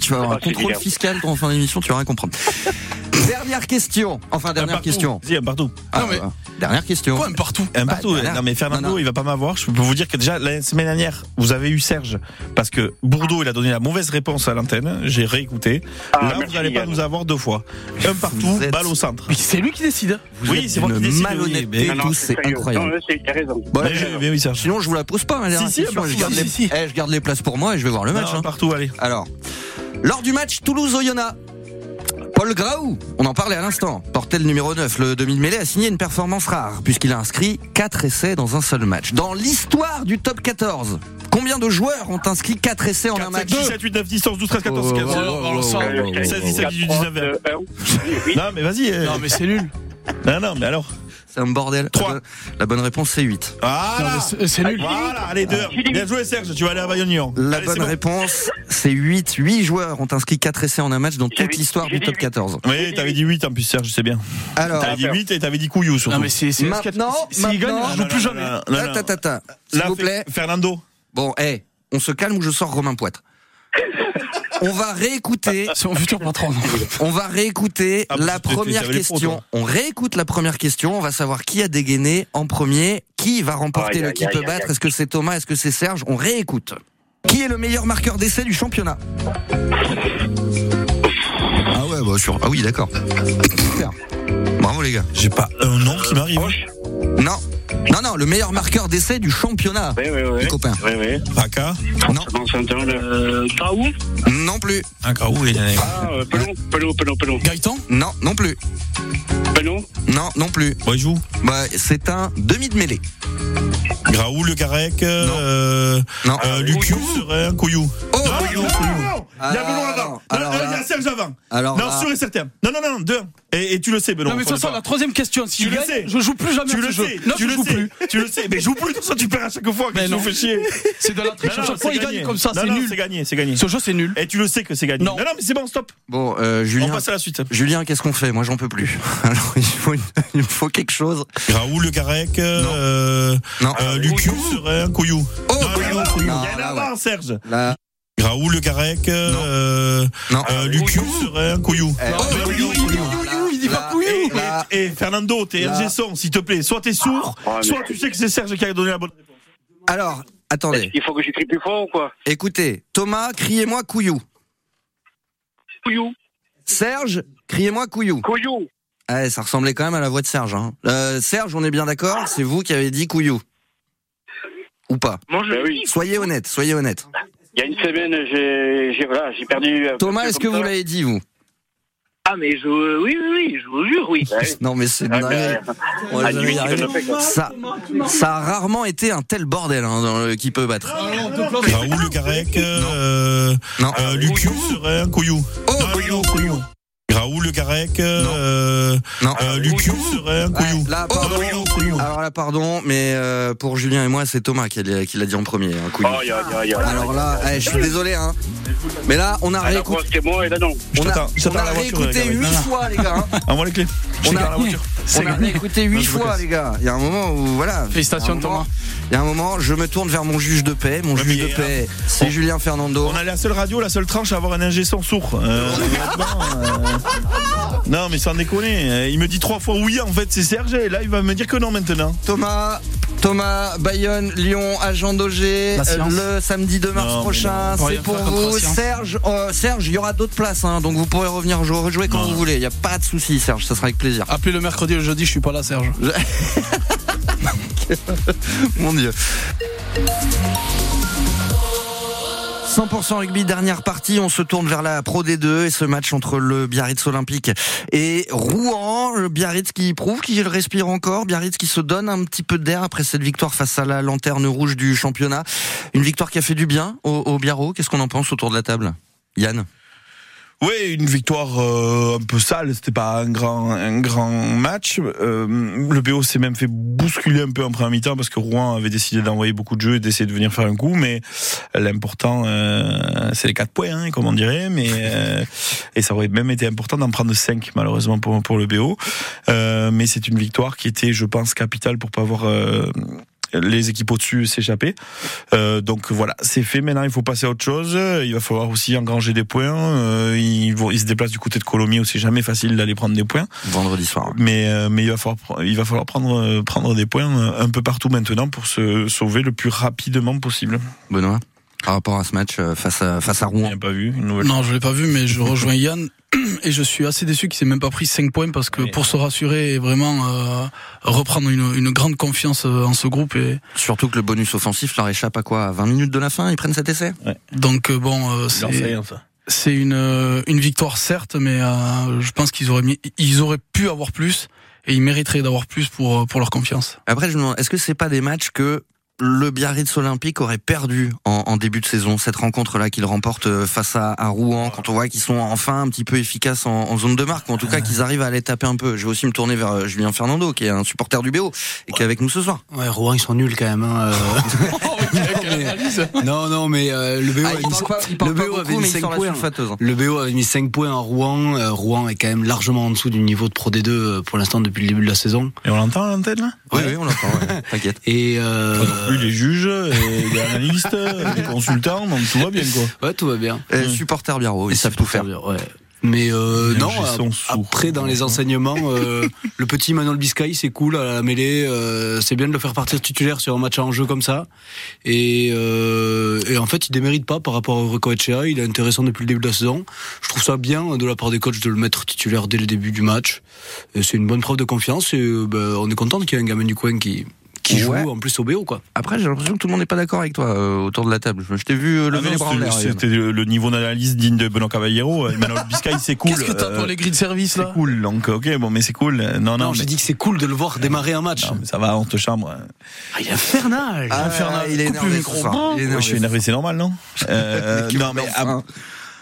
[SPEAKER 1] Tu vas avoir un contrôle fiscal en fin d'émission, tu vas rien comprendre. Dernière question. Enfin,
[SPEAKER 2] Un
[SPEAKER 1] dernière question.
[SPEAKER 2] Si, un partout.
[SPEAKER 1] Ah,
[SPEAKER 5] Non, mais-
[SPEAKER 1] euh, dernière question.
[SPEAKER 5] Quoi, un partout
[SPEAKER 2] Un partout.
[SPEAKER 1] Voilà.
[SPEAKER 2] Non mais Fernando,
[SPEAKER 1] Non, non.
[SPEAKER 2] il va pas m'avoir. Je peux vous dire que déjà la semaine dernière, vous avez eu Serge parce que Bourdeau il a donné la mauvaise réponse à l'antenne. J'ai réécouté.
[SPEAKER 7] Ah,
[SPEAKER 2] Là, vous n'allez pas nous avoir deux fois. Un partout,
[SPEAKER 1] êtes-
[SPEAKER 2] balle au centre.
[SPEAKER 5] Mais c'est lui qui décide.
[SPEAKER 1] Vous
[SPEAKER 2] Oui,
[SPEAKER 1] êtes
[SPEAKER 2] c'est moi qui décide, oui,
[SPEAKER 1] malhonnêteté, tous, c'est incroyable.
[SPEAKER 7] Non, c'est- raison.
[SPEAKER 1] Bon,
[SPEAKER 2] Mais,
[SPEAKER 1] je-
[SPEAKER 2] mais oui Serge.
[SPEAKER 1] Sinon, je vous la pose pas, hein,
[SPEAKER 2] Si, si,
[SPEAKER 1] question. je,
[SPEAKER 2] si,
[SPEAKER 1] garde
[SPEAKER 2] si,
[SPEAKER 1] les...
[SPEAKER 2] si.
[SPEAKER 1] Eh, je garde les places pour moi et je vais voir le match.
[SPEAKER 2] Non,
[SPEAKER 1] hein.
[SPEAKER 2] partout, allez.
[SPEAKER 1] Alors, lors du match Toulouse-Oyonnax, Paul Graou, on en parlait à l'instant, portait le numéro 9, le demi de mêlée, a signé une performance rare, puisqu'il a inscrit 4 essais dans un seul match. Dans l'histoire du top 14, combien de joueurs ont inscrit 4 essais en un
[SPEAKER 2] 4,
[SPEAKER 1] match
[SPEAKER 2] 7, 8, 9, 10, 11, 12, 13, 14,
[SPEAKER 1] Oh,
[SPEAKER 2] 15.
[SPEAKER 1] oh,
[SPEAKER 5] oh,
[SPEAKER 1] oh,
[SPEAKER 5] oh,
[SPEAKER 1] oh,
[SPEAKER 5] oh,
[SPEAKER 1] oh,
[SPEAKER 7] Euh,
[SPEAKER 1] oh,
[SPEAKER 2] 16, 17, 18, 19, 20.
[SPEAKER 7] euh, un. Oui, oui.
[SPEAKER 2] Non mais vas-y. euh,
[SPEAKER 5] Non, mais c'est nul.
[SPEAKER 2] Non, non, mais alors.
[SPEAKER 1] C'est un bordel.
[SPEAKER 2] Trois.
[SPEAKER 1] La bonne- réponse, c'est 8.
[SPEAKER 5] Non,
[SPEAKER 2] Voilà.
[SPEAKER 5] c'est- nul.
[SPEAKER 2] Voilà, allez, deux. Bien joué, Serge, tu vas aller à Bayonne.
[SPEAKER 1] La
[SPEAKER 2] Allez,
[SPEAKER 1] bonne
[SPEAKER 2] bon.
[SPEAKER 1] réponse, c'est 8. 8 joueurs ont inscrit 4 essais en un match dans toute l'histoire du top
[SPEAKER 7] huit.
[SPEAKER 1] 14.
[SPEAKER 2] Oui, t'avais dit 8 en plus, Serge, c'est bien.
[SPEAKER 1] Alors,
[SPEAKER 2] T'avais dit 8 et t'avais dit Couillou surtout.
[SPEAKER 5] Non, mais c'est.
[SPEAKER 1] Maintenant,
[SPEAKER 5] S'il gagne,
[SPEAKER 1] maintenant-
[SPEAKER 5] je joue plus jamais.
[SPEAKER 1] S'il
[SPEAKER 2] Là,
[SPEAKER 1] vous plaît.
[SPEAKER 2] Fernando.
[SPEAKER 1] Bon, eh, on se calme ou je sors Romain Poitre? On va réécouter,
[SPEAKER 5] C'est mon futur patron.
[SPEAKER 1] on va réécouter
[SPEAKER 2] Ah,
[SPEAKER 1] la première question. On réécoute la première question. On va savoir qui a dégainé en premier, qui va remporter le qui peut battre? Est-ce que c'est Thomas? Est-ce que c'est Serge? On réécoute. Qui est le meilleur marqueur d'essai du championnat? Ah ouais, bah sur. Ah oui, d'accord. Bravo les gars.
[SPEAKER 2] J'ai pas un nom qui m'arrive.
[SPEAKER 1] Non, non, non, le meilleur marqueur d'essai du championnat.
[SPEAKER 7] Oui, oui, oui.
[SPEAKER 1] Les copains.
[SPEAKER 7] Oui, oui.
[SPEAKER 2] Raka.
[SPEAKER 1] Non.
[SPEAKER 6] Euh, Graou
[SPEAKER 1] non plus.
[SPEAKER 2] Un Graou, il est
[SPEAKER 7] Ah, euh, Pelon, Pelon, Pelon, Pelon.
[SPEAKER 5] Gaëtan
[SPEAKER 1] Non, non plus.
[SPEAKER 7] Pelon
[SPEAKER 1] Non, non plus.
[SPEAKER 2] Il joue.
[SPEAKER 1] Bah, c'est un demi de mêlée.
[SPEAKER 2] Graou, Le Garec, euh,
[SPEAKER 1] Non.
[SPEAKER 2] euh,
[SPEAKER 1] Non.
[SPEAKER 2] Lucius, Serein, Couillou.
[SPEAKER 1] Oh,
[SPEAKER 2] Non. Il y
[SPEAKER 1] Ah,
[SPEAKER 2] avant.
[SPEAKER 1] non.
[SPEAKER 2] Non, euh,
[SPEAKER 1] là-
[SPEAKER 2] Il y Serge avant.
[SPEAKER 1] Alors
[SPEAKER 2] Non,
[SPEAKER 1] là-
[SPEAKER 2] sûr et certain. Non, non, non, deux. Et, et tu le sais, Benoît.
[SPEAKER 5] Non, mais de toute façon, la troisième question, si
[SPEAKER 2] Tu
[SPEAKER 5] je
[SPEAKER 2] le
[SPEAKER 5] gagne,
[SPEAKER 2] sais.
[SPEAKER 5] je joue plus jamais
[SPEAKER 2] Tu
[SPEAKER 5] à
[SPEAKER 2] le
[SPEAKER 5] jeu.
[SPEAKER 2] sais,
[SPEAKER 5] Non,
[SPEAKER 2] tu
[SPEAKER 5] je
[SPEAKER 2] le
[SPEAKER 5] joue
[SPEAKER 2] sais,
[SPEAKER 5] plus.
[SPEAKER 2] tu le sais. Mais joue plus, tout ça, tu perds à chaque fois.
[SPEAKER 5] Mais
[SPEAKER 2] tu fais chier
[SPEAKER 5] C'est de la triche. À chaque fois, il gagne comme ça,
[SPEAKER 2] Non,
[SPEAKER 5] c'est
[SPEAKER 2] non,
[SPEAKER 5] nul.
[SPEAKER 2] C'est gagné, c'est gagné.
[SPEAKER 5] Ce jeu, c'est nul.
[SPEAKER 2] Et tu le sais que c'est gagné.
[SPEAKER 5] Non.
[SPEAKER 2] Non, non, mais c'est bon, stop.
[SPEAKER 1] Bon, euh,
[SPEAKER 2] On
[SPEAKER 1] Julien.
[SPEAKER 2] passe à la suite.
[SPEAKER 1] Julien, qu'est-ce qu'on fait? Moi, j'en peux plus. Alors, il faut, une- il me faut quelque chose.
[SPEAKER 2] Raoul, Le Garec, euh,
[SPEAKER 1] Non.
[SPEAKER 2] euh, Lucu, Serein, Couillou.
[SPEAKER 1] Oh,
[SPEAKER 2] Non,
[SPEAKER 1] Couillou.
[SPEAKER 2] non, Couillou.
[SPEAKER 1] Non,
[SPEAKER 2] Il y en a avant, Serge. Raoul, Le Garec, euh,
[SPEAKER 1] non.
[SPEAKER 2] euh, Lucu, Serein, Couillou.
[SPEAKER 1] Eh, il dit pas
[SPEAKER 2] Et,
[SPEAKER 1] Couillou.
[SPEAKER 2] et- Fernando, t'es. RG son, s'il te plaît. Soit t'es sourd,
[SPEAKER 7] Ah,
[SPEAKER 2] soit tu sais que c'est Serge qui a donné la bonne réponse.
[SPEAKER 1] Alors, attendez.
[SPEAKER 7] Il faut que j'écris plus fort ou quoi?
[SPEAKER 1] Écoutez, Thomas, criez-moi Couillou.
[SPEAKER 7] Couillou.
[SPEAKER 1] Serge, criez-moi Couillou.
[SPEAKER 7] Couillou.
[SPEAKER 1] Ah, ça ressemblait quand même à la voix de Serge. Hein. Euh, Serge, on est bien d'accord C'est vous qui avez dit Couillou. Ou pas
[SPEAKER 7] Ben oui.
[SPEAKER 1] Soyez honnête, soyez honnête.
[SPEAKER 7] Il y a une semaine, j'ai voilà, j'ai perdu. un
[SPEAKER 1] Thomas, est-ce que vous l'avez dit, vous?
[SPEAKER 6] Ah, mais je, oui, oui, oui, je vous jure, oui.
[SPEAKER 1] Non, mais c'est
[SPEAKER 7] Ah,
[SPEAKER 1] dingue.
[SPEAKER 7] fait, quoi.
[SPEAKER 1] Ça, ça a rarement été un tel bordel hein, dans le- qui peut battre.
[SPEAKER 2] Raoul, Le Garec, euh,
[SPEAKER 1] Non.
[SPEAKER 2] euh, Lucu, Serein, Couillou.
[SPEAKER 1] Oh,
[SPEAKER 2] Non,
[SPEAKER 1] Couillou.
[SPEAKER 2] non, Couillou. Raoul, Le Garec, euh,
[SPEAKER 1] Non.
[SPEAKER 2] euh, Lucu, Serein, Couillou.
[SPEAKER 1] Là, pardon.
[SPEAKER 2] Couillou.
[SPEAKER 1] Alors là, pardon, mais euh, pour Julien et moi, c'est Thomas qui l'a qui l'a dit en premier. hein, Couillou.
[SPEAKER 7] Oh, il y a, il y a, il y a.
[SPEAKER 1] Alors là, eh, je suis désolé, hein. Mais là, on a
[SPEAKER 7] Ah, la
[SPEAKER 1] réécouté.
[SPEAKER 7] fois, c'était moi et là, non.
[SPEAKER 2] Je
[SPEAKER 1] On a,
[SPEAKER 2] t'attends, je t'attends
[SPEAKER 1] on a
[SPEAKER 2] à la voiture,
[SPEAKER 1] réécouté
[SPEAKER 2] les gars.
[SPEAKER 1] huit fois, les gars. hein.
[SPEAKER 2] Envoie les clés. Je
[SPEAKER 1] On a-
[SPEAKER 2] la voiture.
[SPEAKER 1] On a réécouté huit
[SPEAKER 2] Non, je me
[SPEAKER 1] fois,
[SPEAKER 2] casse.
[SPEAKER 1] les gars. Il y a un moment où, voilà.
[SPEAKER 5] Félicitations,
[SPEAKER 1] Il y a un moment-
[SPEAKER 5] Thomas.
[SPEAKER 1] Il y a un moment, je me tourne vers mon juge de paix. Mon
[SPEAKER 2] Ouais,
[SPEAKER 1] juge
[SPEAKER 2] mais,
[SPEAKER 1] de paix, c'est Julien Fernando.
[SPEAKER 2] On a la seule radio, la seule tranche à avoir un ingé son sourd. Euh, honnêtement, euh, Non, mais sans déconner. euh, Il me dit trois fois oui, en fait, c'est Serge. Et là, il va me dire que non maintenant.
[SPEAKER 1] Thomas, Thomas, Bayonne, Lyon, Agent d'Auger,
[SPEAKER 5] science.
[SPEAKER 1] le samedi 2 mars
[SPEAKER 2] Non,
[SPEAKER 1] prochain. C'est pour vous. Serge, euh, Serge, il y aura d'autres places, hein, donc vous pourrez revenir jouer, rejouer quand
[SPEAKER 2] Non.
[SPEAKER 1] vous voulez. Il n'y a pas de souci, Serge, ça sera avec plaisir.
[SPEAKER 5] Appelez le mercredi et le jeudi, je suis pas là, Serge.
[SPEAKER 1] Mon Dieu. 100% rugby, dernière partie, on se tourne vers la Pro D2 et ce match entre le Biarritz Olympique et Rouen. Le Biarritz qui prouve qu'il respire encore, Biarritz qui se donne un petit peu d'air après cette victoire face à la lanterne rouge du championnat. Une victoire qui a fait du bien au, au Biarro. Qu'est-ce qu'on en pense autour de la table? Yann?
[SPEAKER 2] Oui, une victoire euh, un peu sale. C'était pas un grand, un grand match. Euh, le BO s'est même fait bousculer un peu en première mi-temps parce que Rouen avait décidé d'envoyer beaucoup de jeux et d'essayer de venir faire un coup. Mais l'important, euh, c'est les quatre points, hein, comme on dirait. Mais euh, et ça aurait même été important d'en prendre cinq, malheureusement pour pour le BO. Euh, mais c'est une victoire qui était, je pense, capitale pour pas avoir euh, les équipes au-dessus s'échapper. Euh, donc voilà, c'est fait. Maintenant, il faut passer à autre chose. Il va falloir aussi engranger des points. Euh, ils, vont, ils se déplacent du côté de Colomiers où c'est jamais facile d'aller prendre des points.
[SPEAKER 1] Vendredi soir.
[SPEAKER 2] Mais, euh, mais il va falloir, il va falloir prendre, euh, prendre des points euh, un peu partout maintenant pour se sauver le plus rapidement possible.
[SPEAKER 1] Benoît? Par rapport à ce match euh, face à, face à Rouen.
[SPEAKER 2] Bien pas vu une nouvelle.
[SPEAKER 5] Non, je l'ai pas vu, mais je rejoins Yann. Et je suis assez déçu qu'il s'est même pas pris 5 points parce que
[SPEAKER 2] Oui.
[SPEAKER 5] pour se rassurer et vraiment euh, reprendre une, une grande confiance euh, en ce groupe. Et
[SPEAKER 1] Surtout que le bonus offensif leur échappe à quoi À 20 minutes de la fin, ils prennent cet essai?
[SPEAKER 5] Donc euh, bon, euh, c'est une euh, une victoire certes, mais euh, je pense qu'ils auraient mis, ils auraient pu avoir plus et ils mériteraient d'avoir plus pour pour leur confiance.
[SPEAKER 1] Après, je me demande, est-ce que c'est pas des matchs que le Biarritz Olympique aurait perdu en, en début de saison cette rencontre-là qu'ils remportent euh, face à, à Rouen quand on voit qu'ils sont enfin un petit peu efficaces en, en zone de marque ou en tout cas qu'ils arrivent à aller taper un peu. Je vais aussi me tourner vers euh, Julien Fernando qui est un supporter du BO et qui est avec nous ce soir.
[SPEAKER 8] Ouais, Rouen, ils sont nuls quand même. Hein, euh. non, non, mais euh, le BO,
[SPEAKER 1] Ah,
[SPEAKER 8] avait mis-
[SPEAKER 1] pas,
[SPEAKER 8] le BO avait mis
[SPEAKER 1] mais il
[SPEAKER 8] 5
[SPEAKER 1] sort la
[SPEAKER 8] points. Le BO avait mis 5 points à Rouen. Euh, Rouen est quand même largement en dessous du niveau de Pro D2 euh, pour l'instant depuis le début de la saison.
[SPEAKER 2] Et on l'entend à l'antenne là?
[SPEAKER 1] Oui, oui, on l'entend, ouais. t'inquiète.
[SPEAKER 8] Et euh,
[SPEAKER 2] Pas non plus les juges, et les analystes, les consultants, donc tout va bien quoi.
[SPEAKER 8] ouais, tout va bien.
[SPEAKER 1] Euh, supporter Biarro, ils savent tout faire.
[SPEAKER 8] Ouais. Mais euh, non, après dans les enseignements, euh, le petit Manuel Biscay, c'est cool à la mêlée, euh, c'est bien de le faire partir titulaire sur un match en jeu comme ça. Et, euh, et en fait, il démérite pas par rapport au Recoachea, il est intéressant depuis le début de la saison. Je trouve ça bien de la part des coachs de le mettre titulaire dès le début du match. Et C'est une bonne preuve de confiance et euh, ben, on est content qu'il y ait un gamin du coin qui qui
[SPEAKER 1] Ouais.
[SPEAKER 8] joue en plus au BO quoi.
[SPEAKER 1] Après, j'ai l'impression que tout le monde n'est pas d'accord avec toi euh, autour de la table. Je t'ai vu euh,
[SPEAKER 2] Ah
[SPEAKER 1] lever
[SPEAKER 2] non,
[SPEAKER 1] les bras en l'air.
[SPEAKER 2] c'était- le niveau d'analyse digne de Benoît Cavallero. Euh, Manuel Biscay, c'est cool.
[SPEAKER 5] Qu'est-ce que t'as, toi,
[SPEAKER 2] Euh,
[SPEAKER 5] les grilles de service,
[SPEAKER 2] C'est
[SPEAKER 5] là
[SPEAKER 2] cool, donc ok, bon, mais c'est cool. Euh, Non, non,
[SPEAKER 8] Non,
[SPEAKER 2] mais,
[SPEAKER 8] j'ai dit que c'est cool de le voir démarrer un match.
[SPEAKER 2] non, mais ça va, on te chambre.
[SPEAKER 8] Ah, il est infernal.
[SPEAKER 1] Ah,
[SPEAKER 5] Infernal.
[SPEAKER 1] il est énervé
[SPEAKER 5] micro.
[SPEAKER 1] Il est
[SPEAKER 2] je suis énervé, c'est normal, non Euh, Non, mais
[SPEAKER 1] enfin.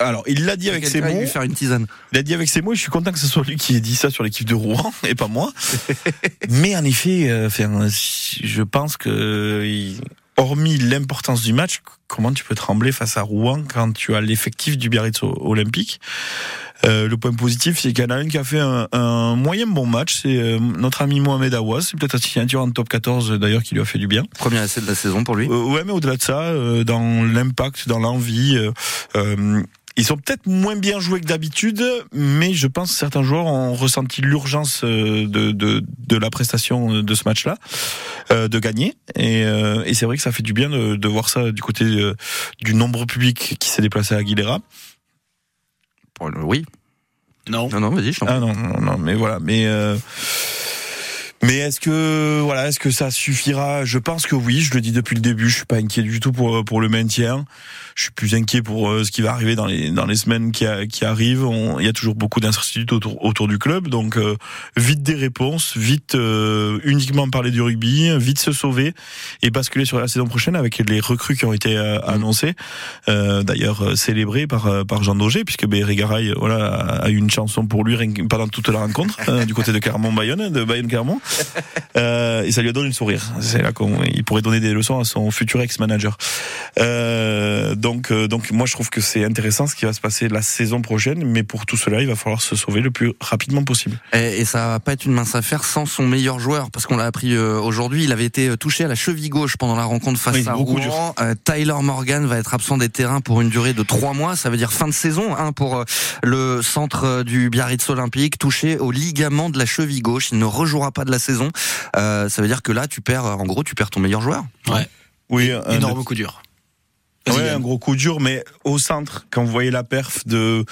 [SPEAKER 2] Alors, il l'a dit avec ses mots.
[SPEAKER 1] lui faire une tisane.
[SPEAKER 2] Il a dit avec ses mots, et je suis content que ce soit lui qui ait dit ça sur l'équipe de Rouen et pas moi. Mais en effet, euh, enfin, je pense que, hormis l'importance du match, comment tu peux trembler face à Rouen quand tu as l'effectif du Biarritz Olympique? Euh, le point positif, c'est qu'il y en a un qui a fait un, un moyen bon match, c'est euh, notre ami Mohamed Awas, c'est peut-être un signature en top 14 euh, d'ailleurs qui lui a fait du bien.
[SPEAKER 1] Premier essai de la saison pour lui.
[SPEAKER 2] Euh, ouais, mais au-delà de ça, dans l'impact, dans l'envie, ils sont peut-être moins bien joués que d'habitude, mais je pense que certains joueurs ont ressenti l'urgence euh, de, de, de la prestation de ce match-là, euh, de gagner. Et, euh, et c'est vrai que ça fait du bien de, de voir ça du côté euh, du nombre public qui s'est déplacé à Aguilera.
[SPEAKER 1] Oui.
[SPEAKER 8] Non.
[SPEAKER 1] Non, non, vas-y, je t'en prie.
[SPEAKER 2] Ah non, non, non, mais voilà, mais euh, mais est-ce que voilà, est-ce que ça suffira? Je pense que oui. Je le dis depuis le début. Je suis pas inquiet du tout pour pour le maintien. Je suis plus inquiet pour euh, ce qui va arriver dans les dans les semaines qui, a- qui arrivent. On- Il y a toujours beaucoup d'incertitudes autour autour du club, donc euh, vite des réponses, vite euh, uniquement parler du rugby, vite se sauver et basculer sur la saison prochaine avec les recrues qui ont été euh, annoncées. Euh, D'ailleurs euh, célébrées par euh, par Jean Daugé, puisque Béry Garay euh, voilà a eu une chanson pour lui pendant toute la rencontre euh, du côté de Clermont-Bayonne, de Bayonne-Clermont. Euh, et ça lui a donné le sourire. C'est là qu'il pourrait donner des leçons à son futur ex-manager. Euh, donc, euh, donc moi je trouve que c'est intéressant ce qui va se passer la saison prochaine, mais pour tout cela, il va falloir se sauver le plus rapidement possible.
[SPEAKER 1] Et, et ça va pas être une mince affaire sans son meilleur joueur, parce qu'on l'a appris euh, aujourd'hui. Il avait été euh, touché à la cheville gauche pendant la rencontre face
[SPEAKER 2] Oui,
[SPEAKER 1] à Rouen. Euh, Tyler Morgan va être absent des terrains pour une durée de trois mois. Ça veut dire fin de saison hein, pour euh, le centre euh, du Biarritz Olympique, touché au ligament de la cheville gauche. Il ne rejouera pas de la saison. Euh, ça veut dire que là, tu perds, en gros, tu perds ton meilleur joueur.
[SPEAKER 8] Ouais.
[SPEAKER 2] Oui, un,
[SPEAKER 8] Énorme coup dur.
[SPEAKER 2] Ouais, un gros coup dur, mais au centre, quand vous voyez la perf de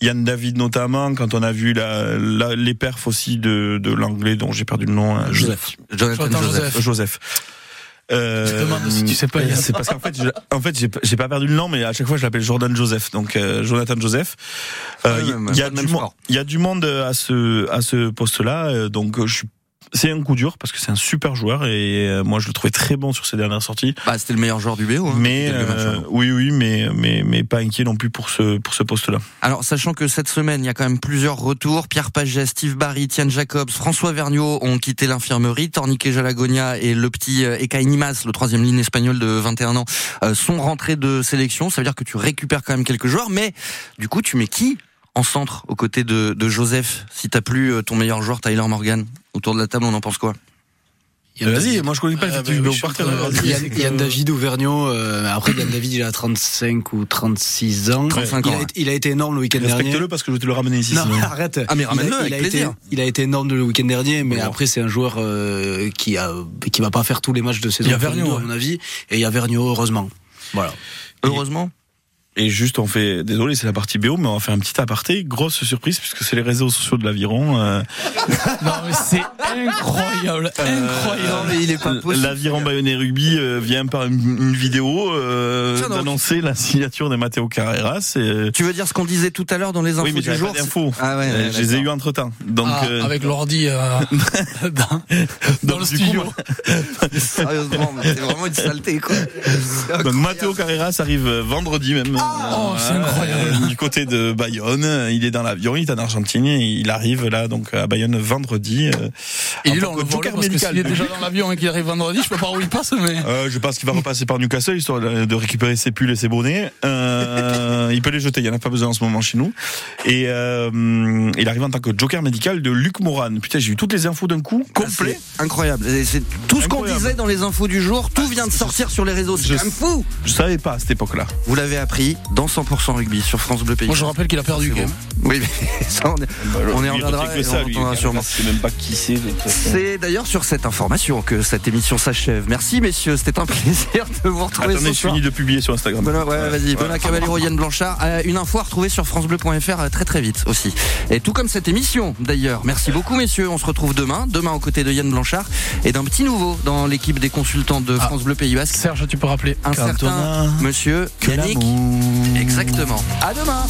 [SPEAKER 2] Yann David notamment, quand on a vu la, la- les perfs aussi de, de l'anglais dont j'ai perdu le nom, hein,
[SPEAKER 8] Joseph.
[SPEAKER 1] Jonathan
[SPEAKER 5] Jonathan
[SPEAKER 1] Joseph.
[SPEAKER 5] Joseph.
[SPEAKER 2] Joseph. Euh,
[SPEAKER 5] Je te demande si tu sais pas, Yann.
[SPEAKER 2] C'est parce qu'en fait, je, en fait, j'ai, pas perdu le nom, mais à chaque fois, je l'appelle Jordan Joseph. Donc, euh, Jonathan Joseph. Euh, Il y, a du
[SPEAKER 1] même
[SPEAKER 2] mon-
[SPEAKER 1] sport.
[SPEAKER 2] il y a du monde à ce à ce poste-là. euh, Donc, euh, je suis. C'est un coup dur parce que c'est un super joueur et euh, moi je le trouvais très bon sur ses dernières sorties.
[SPEAKER 1] Bah, c'était le meilleur joueur du BO. hein,
[SPEAKER 2] mais euh, oui oui mais mais mais pas inquiet non plus pour ce pour ce poste-là.
[SPEAKER 1] Alors, sachant que cette semaine, il y a quand même plusieurs retours. Pierre Paget, Steve Barry, Tian Jacobs, François Vergniaud ont quitté l'infirmerie. Tornique Jalagonia et le petit euh, Ekaï Nimas, le troisième ligne espagnol de 21 ans, sont rentrés de sélection. Ça veut dire que tu récupères quand même quelques joueurs. Mais du coup, tu mets qui en centre aux côtés de, de Joseph Si t'as plus euh, ton meilleur joueur, Tyler Morgan, autour de la table, on en pense quoi?
[SPEAKER 8] Yann
[SPEAKER 2] Vas-y, moi je connais pas le
[SPEAKER 5] Ah,
[SPEAKER 2] fait
[SPEAKER 5] bah dire.
[SPEAKER 8] Yann, Yann David ou Vergniaud, euh, après Yann David il a 35 ou 36 ans.
[SPEAKER 1] 35
[SPEAKER 8] il,
[SPEAKER 1] ans,
[SPEAKER 8] a,
[SPEAKER 1] ouais.
[SPEAKER 8] été- il a été énorme le week-end dernier.
[SPEAKER 2] Respecte-le parce que je vais te le ramener ici.
[SPEAKER 8] Non,
[SPEAKER 2] sinon.
[SPEAKER 8] arrête.
[SPEAKER 1] Ah, mais
[SPEAKER 8] Il a-
[SPEAKER 1] ramène-le
[SPEAKER 8] il a
[SPEAKER 1] plaisir.
[SPEAKER 8] Été, il a été énorme le week-end dernier, mais
[SPEAKER 2] Bon.
[SPEAKER 8] après c'est un joueur euh, qui a qui va pas faire tous les matchs de saison.
[SPEAKER 5] Il y a Vergniaud,
[SPEAKER 8] à mon avis, et il y a Vergniaud heureusement. Voilà.
[SPEAKER 1] Heureusement?
[SPEAKER 2] Et juste, on fait, désolé, c'est la partie BO, mais on va faire un petit aparté. Grosse surprise, puisque c'est les réseaux sociaux de l'aviron. Euh,
[SPEAKER 5] Non, mais c'est incroyable, incroyable.
[SPEAKER 1] Non, mais il est pas possible.
[SPEAKER 2] l'aviron Bayonnais Rugby euh, vient par une, vidéo euh,
[SPEAKER 1] Tiens
[SPEAKER 2] d'annoncer la signature de Matteo Carreras. Et, euh,
[SPEAKER 1] Tu veux dire ce qu'on disait tout à l'heure dans les infos
[SPEAKER 2] oui, mais
[SPEAKER 1] du jour
[SPEAKER 2] pas d'infos.
[SPEAKER 1] Ah ouais,
[SPEAKER 2] Euh,
[SPEAKER 1] ouais,
[SPEAKER 2] je les ai eu entre temps. Donc,
[SPEAKER 5] Ah,
[SPEAKER 2] euh,
[SPEAKER 5] avec l'ordi euh, dans, dans
[SPEAKER 2] donc,
[SPEAKER 5] le studio.
[SPEAKER 2] coup,
[SPEAKER 1] Sérieusement, mais c'est vraiment une saleté, quoi.
[SPEAKER 2] Donc Matteo Carreras arrive euh, vendredi même.
[SPEAKER 5] Oh, c'est incroyable.
[SPEAKER 2] euh, du côté de Bayonne. Il est dans l'avion, il est en Argentine. et Il arrive là, donc à Bayonne vendredi. euh,
[SPEAKER 5] Il est là,
[SPEAKER 2] tant
[SPEAKER 5] on
[SPEAKER 2] que
[SPEAKER 5] le voit parce s'il est déjà dans l'avion et qu'il arrive vendredi, je sais pas par où il passe, mais.
[SPEAKER 2] Euh, je pense qu'il va repasser par Newcastle histoire de récupérer ses pulls et ses bonnets. Euh, il peut les jeter, il n'y en a pas besoin en ce moment chez nous. Et euh, il arrive en tant que joker médical de Luc Moran. Putain, j'ai eu toutes les infos d'un coup, complet.
[SPEAKER 1] C'est incroyable. C'est tout ce qu'on disait dans les infos du jour. Tout vient de sortir sur les réseaux. C'est
[SPEAKER 2] Je-
[SPEAKER 1] quand même fou.
[SPEAKER 2] Je savais pas à cette époque-là.
[SPEAKER 1] Vous l'avez appris dans 100% rugby sur France Bleu Pays.
[SPEAKER 5] Moi, je rappelle qu'il a perdu
[SPEAKER 1] C'est bon. Oui, mais ça, on, est, on y
[SPEAKER 2] Lui, il
[SPEAKER 1] reviendra et
[SPEAKER 2] ça,
[SPEAKER 1] on
[SPEAKER 2] lui.
[SPEAKER 1] entendra sûrement.
[SPEAKER 2] Je sais même pas qui c'est.
[SPEAKER 1] C'est d'ailleurs sur cette information que cette émission s'achève. Merci messieurs, c'était un plaisir de vous retrouver
[SPEAKER 2] Attendez,
[SPEAKER 1] ce
[SPEAKER 2] je
[SPEAKER 1] soir.
[SPEAKER 2] finis de publier sur Instagram.
[SPEAKER 1] Benoît, ouais, vas-y. Benoît Yann Blanchard. Euh, une info à retrouver sur FranceBleu.fr euh, très très vite aussi. Et tout comme cette émission d'ailleurs. Merci beaucoup messieurs. On se retrouve demain, demain aux côtés de Yann Blanchard et d'un petit nouveau dans l'équipe des consultants de
[SPEAKER 5] Ah.
[SPEAKER 1] France Bleu Pays Basque.
[SPEAKER 5] Serge, tu peux rappeler.
[SPEAKER 1] Un certain monsieur Yannick. Exactement. À demain.